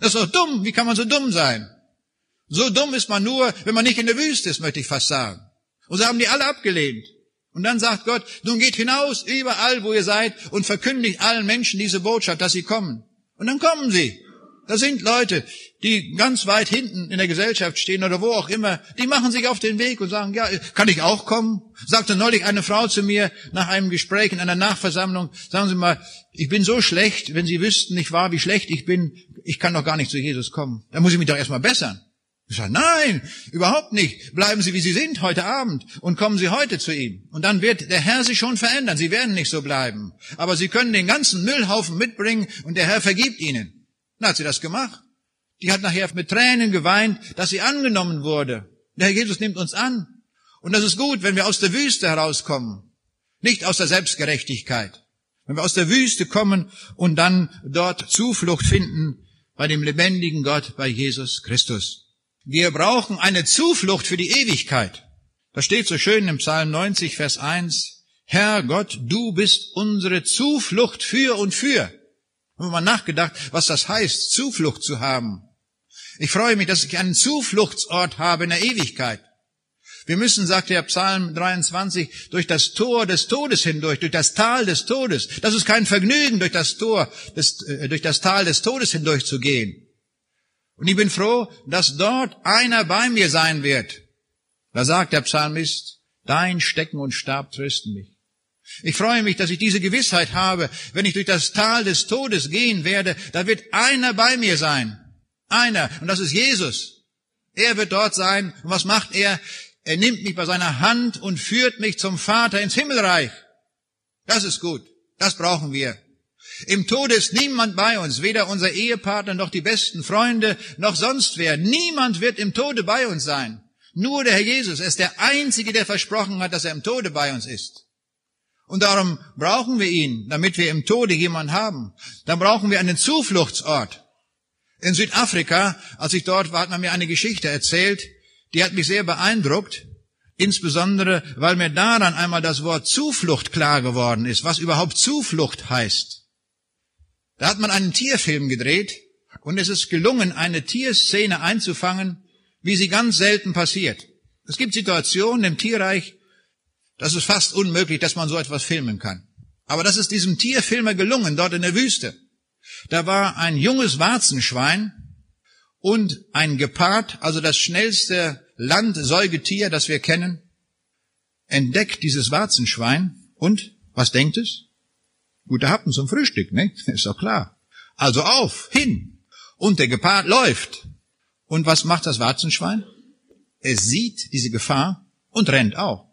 Das ist doch dumm. Wie kann man so dumm sein? So dumm ist man nur, wenn man nicht in der Wüste ist, möchte ich fast sagen. Und so haben die alle abgelehnt. Und dann sagt Gott, nun geht hinaus, überall, wo ihr seid, und verkündigt allen Menschen diese Botschaft, dass sie kommen. Und dann kommen sie. Da sind Leute, die ganz weit hinten in der Gesellschaft stehen oder wo auch immer, die machen sich auf den Weg und sagen, ja, kann ich auch kommen? Sagte neulich eine Frau zu mir nach einem Gespräch in einer Nachversammlung, sagen Sie mal, ich bin so schlecht, wenn Sie wüssten nicht wahr, wie schlecht ich bin, ich kann doch gar nicht zu Jesus kommen. Da muss ich mich doch erstmal bessern. Ich sage, nein, überhaupt nicht. Bleiben Sie, wie Sie sind heute Abend und kommen Sie heute zu ihm. Und dann wird der Herr sich schon verändern. Sie werden nicht so bleiben. Aber Sie können den ganzen Müllhaufen mitbringen und der Herr vergibt Ihnen. Dann hat sie das gemacht. Die hat nachher mit Tränen geweint, dass sie angenommen wurde. Der Herr Jesus nimmt uns an. Und das ist gut, wenn wir aus der Wüste herauskommen. Nicht aus der Selbstgerechtigkeit. Wenn wir aus der Wüste kommen und dann dort Zuflucht finden bei dem lebendigen Gott, bei Jesus Christus. Wir brauchen eine Zuflucht für die Ewigkeit. Das steht so schön im Psalm 90, Vers 1. Herr Gott, du bist unsere Zuflucht für und für. Haben wir mal nachgedacht, was das heißt, Zuflucht zu haben. Ich freue mich, dass ich einen Zufluchtsort habe in der Ewigkeit. Wir müssen, sagt der Psalm 23, durch das Tor des Todes hindurch, durch das Tal des Todes. Das ist kein Vergnügen, durch das Tor, des, äh, durch das Tal des Todes hindurch zu gehen. Und ich bin froh, dass dort einer bei mir sein wird. Da sagt der Psalmist, dein Stecken und Stab trösten mich. Ich freue mich, dass ich diese Gewissheit habe, wenn ich durch das Tal des Todes gehen werde, da wird einer bei mir sein. Einer. Und das ist Jesus. Er wird dort sein. Und was macht er? Er nimmt mich bei seiner Hand und führt mich zum Vater ins Himmelreich. Das ist gut. Das brauchen wir. Im Tode ist niemand bei uns, weder unser Ehepartner noch die besten Freunde noch sonst wer. Niemand wird im Tode bei uns sein. Nur der Herr Jesus. Ist der Einzige, der versprochen hat, dass er im Tode bei uns ist. Und darum brauchen wir ihn, damit wir im Tode jemanden haben. Dann brauchen wir einen Zufluchtsort. In Südafrika, als ich dort war, hat man mir eine Geschichte erzählt, die hat mich sehr beeindruckt, insbesondere weil mir daran einmal das Wort Zuflucht klar geworden ist, was überhaupt Zuflucht heißt. Da hat man einen Tierfilm gedreht und es ist gelungen, eine Tierszene einzufangen, wie sie ganz selten passiert. Es gibt Situationen im Tierreich, das ist fast unmöglich, dass man so etwas filmen kann. Aber das ist diesem Tierfilmer gelungen, dort in der Wüste. Da war ein junges Warzenschwein und ein Gepard, also das schnellste Landsäugetier, das wir kennen, entdeckt dieses Warzenschwein und, was denkt es? Gute Happen zum Frühstück, ne? Ist doch klar. Also auf, hin. Und der Gepard läuft. Und was macht das Warzenschwein? Es sieht diese Gefahr und rennt auch.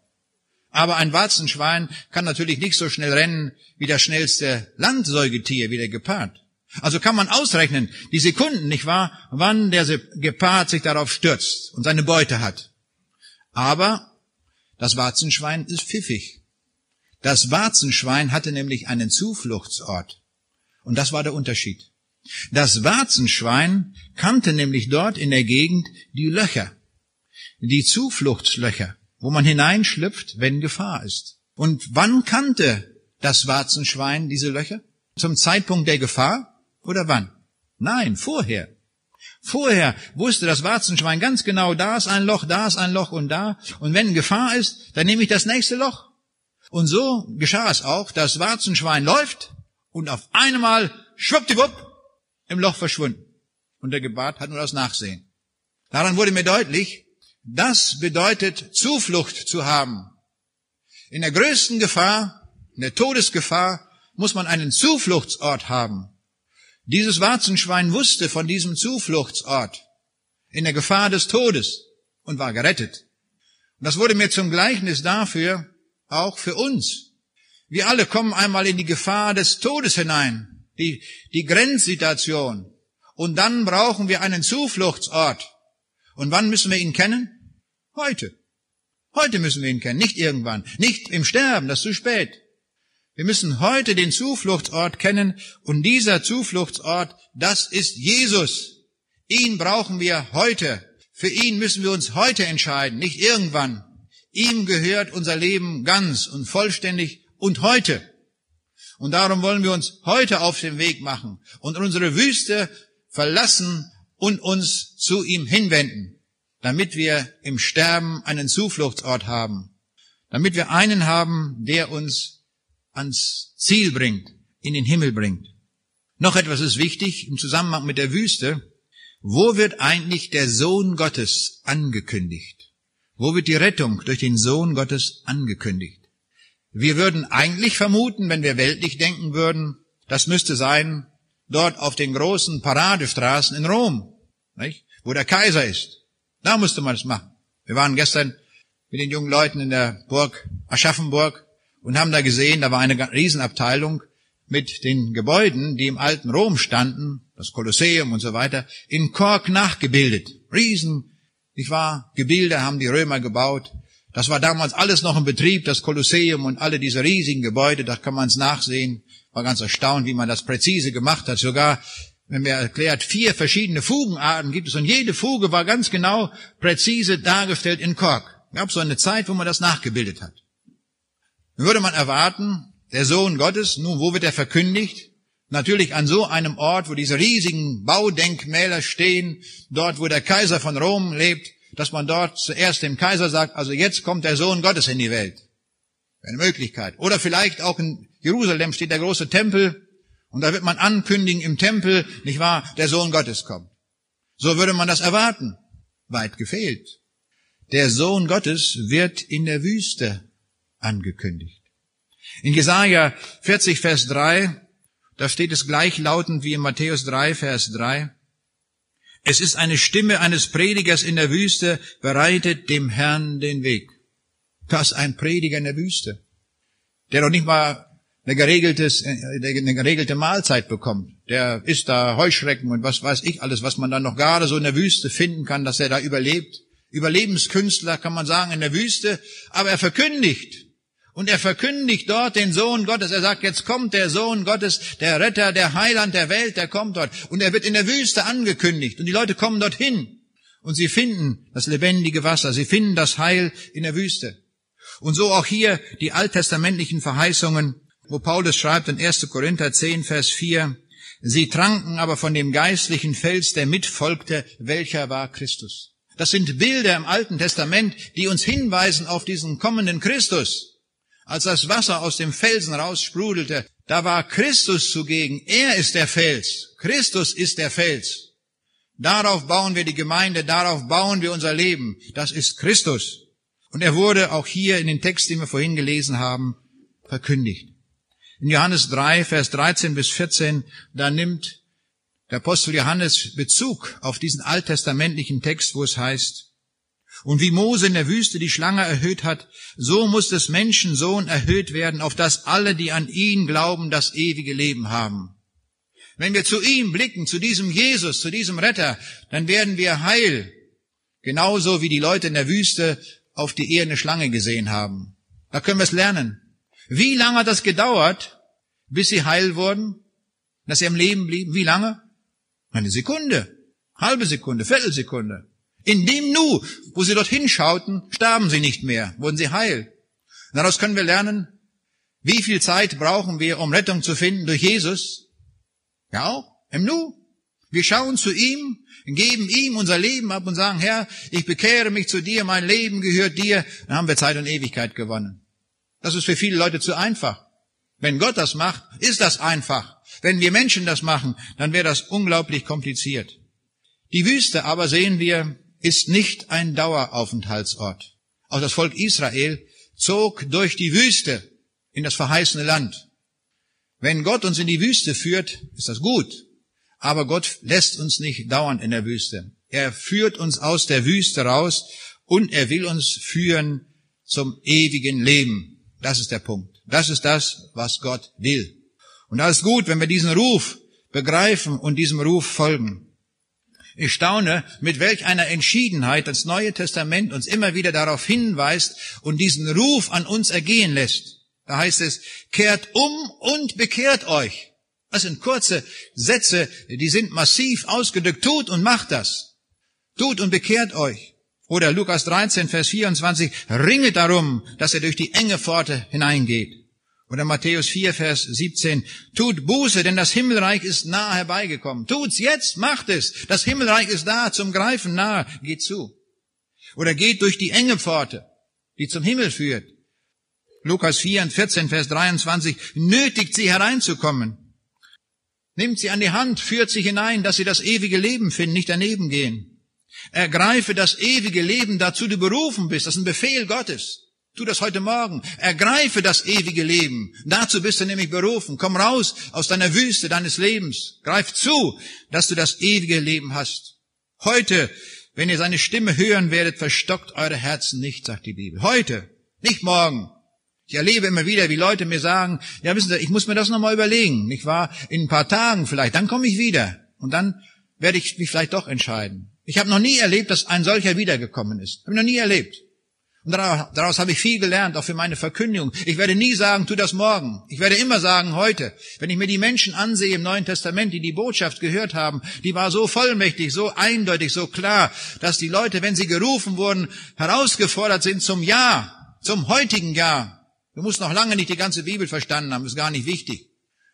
Aber ein Warzenschwein kann natürlich nicht so schnell rennen wie das schnellste Landsäugetier, wie der Gepard. Also kann man ausrechnen, die Sekunden, nicht wahr, wann der Gepard sich darauf stürzt und seine Beute hat. Aber das Warzenschwein ist pfiffig. Das Warzenschwein hatte nämlich einen Zufluchtsort. Und das war der Unterschied. Das Warzenschwein kannte nämlich dort in der Gegend die Löcher, die Zufluchtslöcher wo man hineinschlüpft, wenn Gefahr ist. Und wann kannte das Warzenschwein diese Löcher? Zum Zeitpunkt der Gefahr oder wann? Nein, vorher. Vorher wusste das Warzenschwein ganz genau, da ist ein Loch, da ist ein Loch und da. Und wenn Gefahr ist, dann nehme ich das nächste Loch. Und so geschah es auch, das Warzenschwein läuft und auf einmal schwuppdiwupp im Loch verschwunden. Und der Gebart hat nur das Nachsehen. Daran wurde mir deutlich, das bedeutet Zuflucht zu haben. In der größten Gefahr, in der Todesgefahr, muss man einen Zufluchtsort haben. Dieses Warzenschwein wusste von diesem Zufluchtsort in der Gefahr des Todes und war gerettet. Und das wurde mir zum Gleichnis dafür, auch für uns. Wir alle kommen einmal in die Gefahr des Todes hinein, die, die Grenzsituation. Und dann brauchen wir einen Zufluchtsort. Und wann müssen wir ihn kennen? Heute. Heute müssen wir ihn kennen, nicht irgendwann, nicht im Sterben, das ist zu spät. Wir müssen heute den Zufluchtsort kennen und dieser Zufluchtsort, das ist Jesus. Ihn brauchen wir heute. Für ihn müssen wir uns heute entscheiden, nicht irgendwann. Ihm gehört unser Leben ganz und vollständig und heute. Und darum wollen wir uns heute auf den Weg machen und unsere Wüste verlassen und uns zu ihm hinwenden damit wir im Sterben einen Zufluchtsort haben, damit wir einen haben, der uns ans Ziel bringt, in den Himmel bringt. Noch etwas ist wichtig im Zusammenhang mit der Wüste. Wo wird eigentlich der Sohn Gottes angekündigt? Wo wird die Rettung durch den Sohn Gottes angekündigt? Wir würden eigentlich vermuten, wenn wir weltlich denken würden, das müsste sein dort auf den großen Paradestraßen in Rom, nicht? wo der Kaiser ist. Da musste man es machen. Wir waren gestern mit den jungen Leuten in der Burg Aschaffenburg und haben da gesehen, da war eine Riesenabteilung mit den Gebäuden, die im alten Rom standen, das Kolosseum und so weiter, in Kork nachgebildet. Riesen, ich war, Gebilde haben die Römer gebaut. Das war damals alles noch im Betrieb, das Kolosseum und alle diese riesigen Gebäude, da kann man es nachsehen. War ganz erstaunt, wie man das präzise gemacht hat. Sogar wenn wir erklärt, vier verschiedene Fugenarten gibt es und jede Fuge war ganz genau präzise dargestellt in Kork. Gab so eine Zeit, wo man das nachgebildet hat. Dann würde man erwarten, der Sohn Gottes, nun, wo wird er verkündigt? Natürlich an so einem Ort, wo diese riesigen Baudenkmäler stehen, dort, wo der Kaiser von Rom lebt, dass man dort zuerst dem Kaiser sagt, also jetzt kommt der Sohn Gottes in die Welt. Eine Möglichkeit. Oder vielleicht auch in Jerusalem steht der große Tempel, und da wird man ankündigen im Tempel, nicht wahr, der Sohn Gottes kommt. So würde man das erwarten. Weit gefehlt. Der Sohn Gottes wird in der Wüste angekündigt. In Jesaja 40, Vers 3, da steht es gleichlautend wie in Matthäus 3, Vers 3. Es ist eine Stimme eines Predigers in der Wüste, bereitet dem Herrn den Weg. Das ist ein Prediger in der Wüste, der doch nicht mal eine, geregeltes, äh, eine geregelte Mahlzeit bekommt. Der isst da Heuschrecken und was weiß ich alles, was man dann noch gerade so in der Wüste finden kann, dass er da überlebt. Überlebenskünstler kann man sagen in der Wüste, aber er verkündigt. Und er verkündigt dort den Sohn Gottes. Er sagt, jetzt kommt der Sohn Gottes, der Retter, der Heiland der Welt, der kommt dort. Und er wird in der Wüste angekündigt. Und die Leute kommen dorthin. Und sie finden das lebendige Wasser. Sie finden das Heil in der Wüste. Und so auch hier die alttestamentlichen Verheißungen wo Paulus schreibt in 1. Korinther 10, Vers 4, Sie tranken aber von dem geistlichen Fels, der mitfolgte, welcher war Christus. Das sind Bilder im Alten Testament, die uns hinweisen auf diesen kommenden Christus. Als das Wasser aus dem Felsen raussprudelte, da war Christus zugegen. Er ist der Fels. Christus ist der Fels. Darauf bauen wir die Gemeinde, darauf bauen wir unser Leben. Das ist Christus. Und er wurde auch hier in den Text, den wir vorhin gelesen haben, verkündigt. In Johannes 3, Vers 13 bis 14, da nimmt der Apostel Johannes Bezug auf diesen alttestamentlichen Text, wo es heißt, und wie Mose in der Wüste die Schlange erhöht hat, so muss des Menschensohn erhöht werden, auf dass alle, die an ihn glauben, das ewige Leben haben. Wenn wir zu ihm blicken, zu diesem Jesus, zu diesem Retter, dann werden wir heil. Genauso wie die Leute in der Wüste auf die eherne Schlange gesehen haben. Da können wir es lernen. Wie lange hat das gedauert, bis sie heil wurden? Dass sie am Leben blieben? Wie lange? Eine Sekunde, halbe Sekunde, Viertelsekunde. In dem Nu, wo sie dorthin schauten, starben sie nicht mehr, wurden sie heil. Daraus können wir lernen, wie viel Zeit brauchen wir, um Rettung zu finden durch Jesus? Ja auch, im Nu. Wir schauen zu ihm, geben ihm unser Leben ab und sagen, Herr, ich bekehre mich zu dir, mein Leben gehört dir. Dann haben wir Zeit und Ewigkeit gewonnen. Das ist für viele Leute zu einfach. Wenn Gott das macht, ist das einfach. Wenn wir Menschen das machen, dann wäre das unglaublich kompliziert. Die Wüste aber sehen wir, ist nicht ein Daueraufenthaltsort. Auch das Volk Israel zog durch die Wüste in das verheißene Land. Wenn Gott uns in die Wüste führt, ist das gut. Aber Gott lässt uns nicht dauernd in der Wüste. Er führt uns aus der Wüste raus und er will uns führen zum ewigen Leben. Das ist der Punkt. Das ist das, was Gott will. Und da ist gut, wenn wir diesen Ruf begreifen und diesem Ruf folgen. Ich staune, mit welch einer Entschiedenheit das Neue Testament uns immer wieder darauf hinweist und diesen Ruf an uns ergehen lässt. Da heißt es, kehrt um und bekehrt euch. Das sind kurze Sätze, die sind massiv ausgedrückt. Tut und macht das. Tut und bekehrt euch. Oder Lukas 13, Vers 24, ringet darum, dass er durch die enge Pforte hineingeht. Oder Matthäus 4, Vers 17, tut Buße, denn das Himmelreich ist nah herbeigekommen. Tut's jetzt, macht es. Das Himmelreich ist da, zum Greifen nahe, geht zu. Oder geht durch die enge Pforte, die zum Himmel führt. Lukas 4 14, Vers 23, nötigt sie hereinzukommen. Nimmt sie an die Hand, führt sie hinein, dass sie das ewige Leben finden, nicht daneben gehen. Ergreife das ewige Leben, dazu du berufen bist. Das ist ein Befehl Gottes. Tu das heute Morgen. Ergreife das ewige Leben. Dazu bist du nämlich berufen. Komm raus aus deiner Wüste deines Lebens. Greif zu, dass du das ewige Leben hast. Heute, wenn ihr seine Stimme hören werdet, verstockt eure Herzen nicht, sagt die Bibel. Heute, nicht morgen. Ich erlebe immer wieder, wie Leute mir sagen, ja wissen Sie, ich muss mir das nochmal überlegen, nicht wahr? In ein paar Tagen vielleicht, dann komme ich wieder. Und dann werde ich mich vielleicht doch entscheiden. Ich habe noch nie erlebt, dass ein solcher wiedergekommen ist. Habe ich noch nie erlebt. Und daraus habe ich viel gelernt, auch für meine Verkündigung. Ich werde nie sagen, tu das morgen. Ich werde immer sagen, heute. Wenn ich mir die Menschen ansehe im Neuen Testament, die die Botschaft gehört haben, die war so vollmächtig, so eindeutig, so klar, dass die Leute, wenn sie gerufen wurden, herausgefordert sind zum Ja, zum heutigen Ja. Du musst noch lange nicht die ganze Bibel verstanden haben, ist gar nicht wichtig.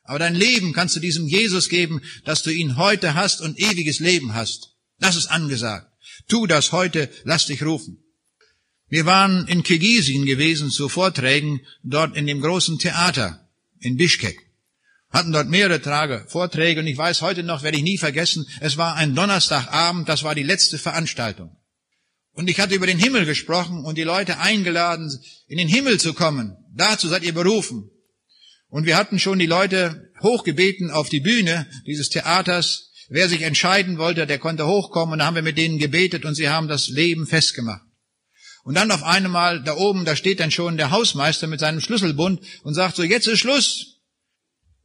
Aber dein Leben kannst du diesem Jesus geben, dass du ihn heute hast und ewiges Leben hast. Das ist angesagt. Tu das heute, lass dich rufen. Wir waren in Kirgisien gewesen zu Vorträgen dort in dem großen Theater in Bischkek. Hatten dort mehrere Tage Vorträge und ich weiß heute noch, werde ich nie vergessen, es war ein Donnerstagabend, das war die letzte Veranstaltung. Und ich hatte über den Himmel gesprochen und die Leute eingeladen, in den Himmel zu kommen. Dazu seid ihr berufen. Und wir hatten schon die Leute hochgebeten auf die Bühne dieses Theaters. Wer sich entscheiden wollte, der konnte hochkommen und da haben wir mit denen gebetet und sie haben das Leben festgemacht. Und dann auf einmal da oben, da steht dann schon der Hausmeister mit seinem Schlüsselbund und sagt so, jetzt ist Schluss.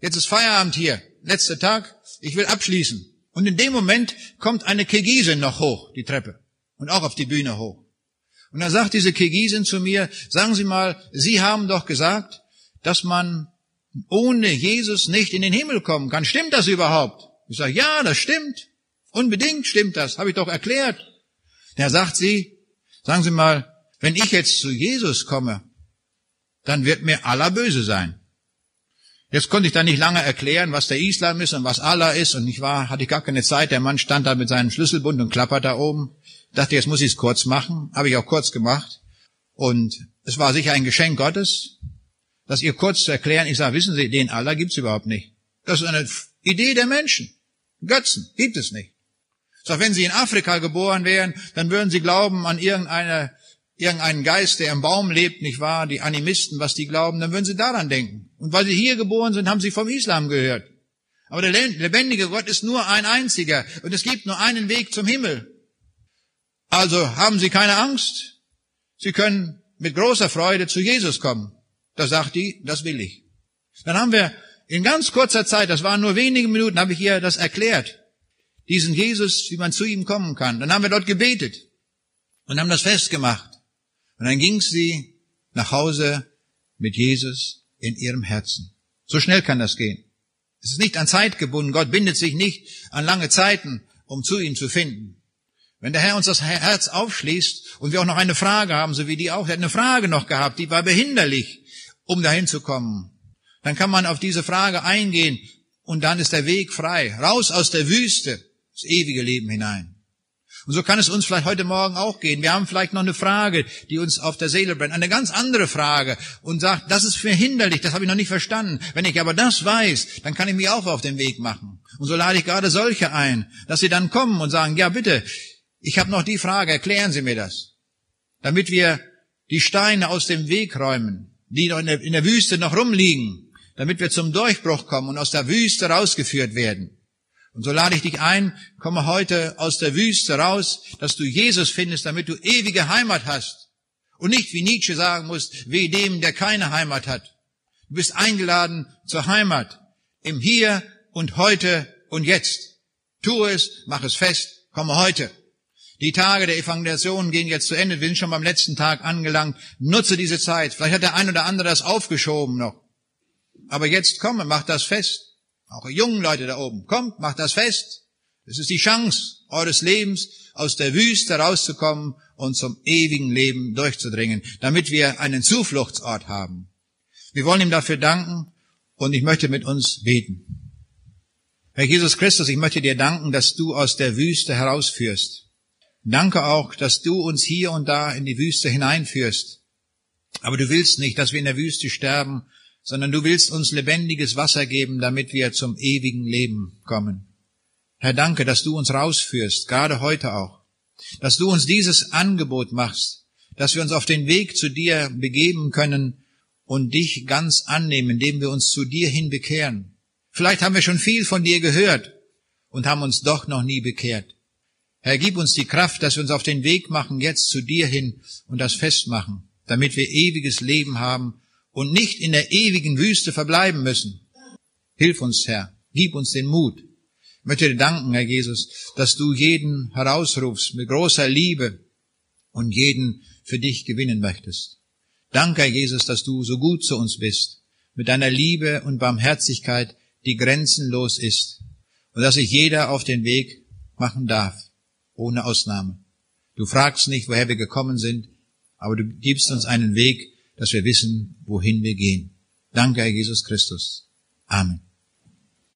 Jetzt ist Feierabend hier. Letzter Tag. Ich will abschließen. Und in dem Moment kommt eine Kirgisin noch hoch, die Treppe. Und auch auf die Bühne hoch. Und dann sagt diese Kirgisin zu mir, sagen Sie mal, Sie haben doch gesagt, dass man ohne Jesus nicht in den Himmel kommen kann. Stimmt das überhaupt? Ich sage, ja, das stimmt. Unbedingt stimmt das. Habe ich doch erklärt. Da sagt sie, Sagen Sie mal, wenn ich jetzt zu Jesus komme, dann wird mir Allah böse sein. Jetzt konnte ich da nicht lange erklären, was der Islam ist und was Allah ist und ich war, hatte ich gar keine Zeit. Der Mann stand da mit seinem Schlüsselbund und klappert da oben. Dachte, jetzt muss ich es kurz machen. Habe ich auch kurz gemacht. Und es war sicher ein Geschenk Gottes, das ihr kurz zu erklären. Ich sage, wissen Sie, den Allah gibt's überhaupt nicht. Das ist eine Idee der Menschen. Götzen gibt es nicht. Doch wenn sie in Afrika geboren wären, dann würden sie glauben an irgendeine, irgendeinen Geist, der im Baum lebt, nicht wahr? Die Animisten, was die glauben, dann würden sie daran denken. Und weil sie hier geboren sind, haben sie vom Islam gehört. Aber der lebendige Gott ist nur ein einziger und es gibt nur einen Weg zum Himmel. Also haben Sie keine Angst. Sie können mit großer Freude zu Jesus kommen. Da sagt die, das will ich. Dann haben wir in ganz kurzer Zeit, das waren nur wenige Minuten, habe ich ihr das erklärt. Diesen Jesus, wie man zu ihm kommen kann. Dann haben wir dort gebetet und haben das festgemacht. Und dann ging sie nach Hause mit Jesus in ihrem Herzen. So schnell kann das gehen. Es ist nicht an Zeit gebunden. Gott bindet sich nicht an lange Zeiten, um zu ihm zu finden. Wenn der Herr uns das Herz aufschließt und wir auch noch eine Frage haben, so wie die auch, er hat eine Frage noch gehabt, die war behinderlich, um dahin zu kommen, dann kann man auf diese Frage eingehen und dann ist der Weg frei, raus aus der Wüste, das ewige Leben hinein. Und so kann es uns vielleicht heute Morgen auch gehen. Wir haben vielleicht noch eine Frage, die uns auf der Seele brennt, eine ganz andere Frage und sagt, das ist verhinderlich, das habe ich noch nicht verstanden. Wenn ich aber das weiß, dann kann ich mich auch auf den Weg machen. Und so lade ich gerade solche ein, dass sie dann kommen und sagen, ja bitte, ich habe noch die Frage, erklären Sie mir das, damit wir die Steine aus dem Weg räumen, die noch in der, in der Wüste noch rumliegen, damit wir zum Durchbruch kommen und aus der Wüste rausgeführt werden. Und so lade ich dich ein, komme heute aus der Wüste raus, dass du Jesus findest, damit du ewige Heimat hast. Und nicht, wie Nietzsche sagen musst, weh dem, der keine Heimat hat. Du bist eingeladen zur Heimat, im Hier und heute und jetzt. Tu es, mach es fest, komme heute. Die Tage der Evangelisation gehen jetzt zu Ende. Wir sind schon beim letzten Tag angelangt. Nutze diese Zeit. Vielleicht hat der ein oder andere das aufgeschoben noch. Aber jetzt komme, mach das fest. Auch ihr jungen Leute da oben, kommt, macht das fest. Es ist die Chance eures Lebens, aus der Wüste rauszukommen und zum ewigen Leben durchzudringen, damit wir einen Zufluchtsort haben. Wir wollen ihm dafür danken und ich möchte mit uns beten. Herr Jesus Christus, ich möchte dir danken, dass du aus der Wüste herausführst. Danke auch, dass du uns hier und da in die Wüste hineinführst. Aber du willst nicht, dass wir in der Wüste sterben, sondern du willst uns lebendiges Wasser geben, damit wir zum ewigen Leben kommen. Herr, danke, dass du uns rausführst, gerade heute auch, dass du uns dieses Angebot machst, dass wir uns auf den Weg zu dir begeben können und dich ganz annehmen, indem wir uns zu dir hin bekehren. Vielleicht haben wir schon viel von dir gehört und haben uns doch noch nie bekehrt. Herr, gib uns die Kraft, dass wir uns auf den Weg machen, jetzt zu dir hin und das festmachen, damit wir ewiges Leben haben und nicht in der ewigen Wüste verbleiben müssen. Hilf uns, Herr. Gib uns den Mut. Ich möchte dir danken, Herr Jesus, dass du jeden herausrufst mit großer Liebe und jeden für dich gewinnen möchtest. Danke, Herr Jesus, dass du so gut zu uns bist, mit deiner Liebe und Barmherzigkeit, die grenzenlos ist, und dass sich jeder auf den Weg machen darf, ohne Ausnahme. Du fragst nicht, woher wir gekommen sind, aber du gibst uns einen Weg, dass wir wissen, wohin wir gehen. Danke, Herr Jesus Christus. Amen.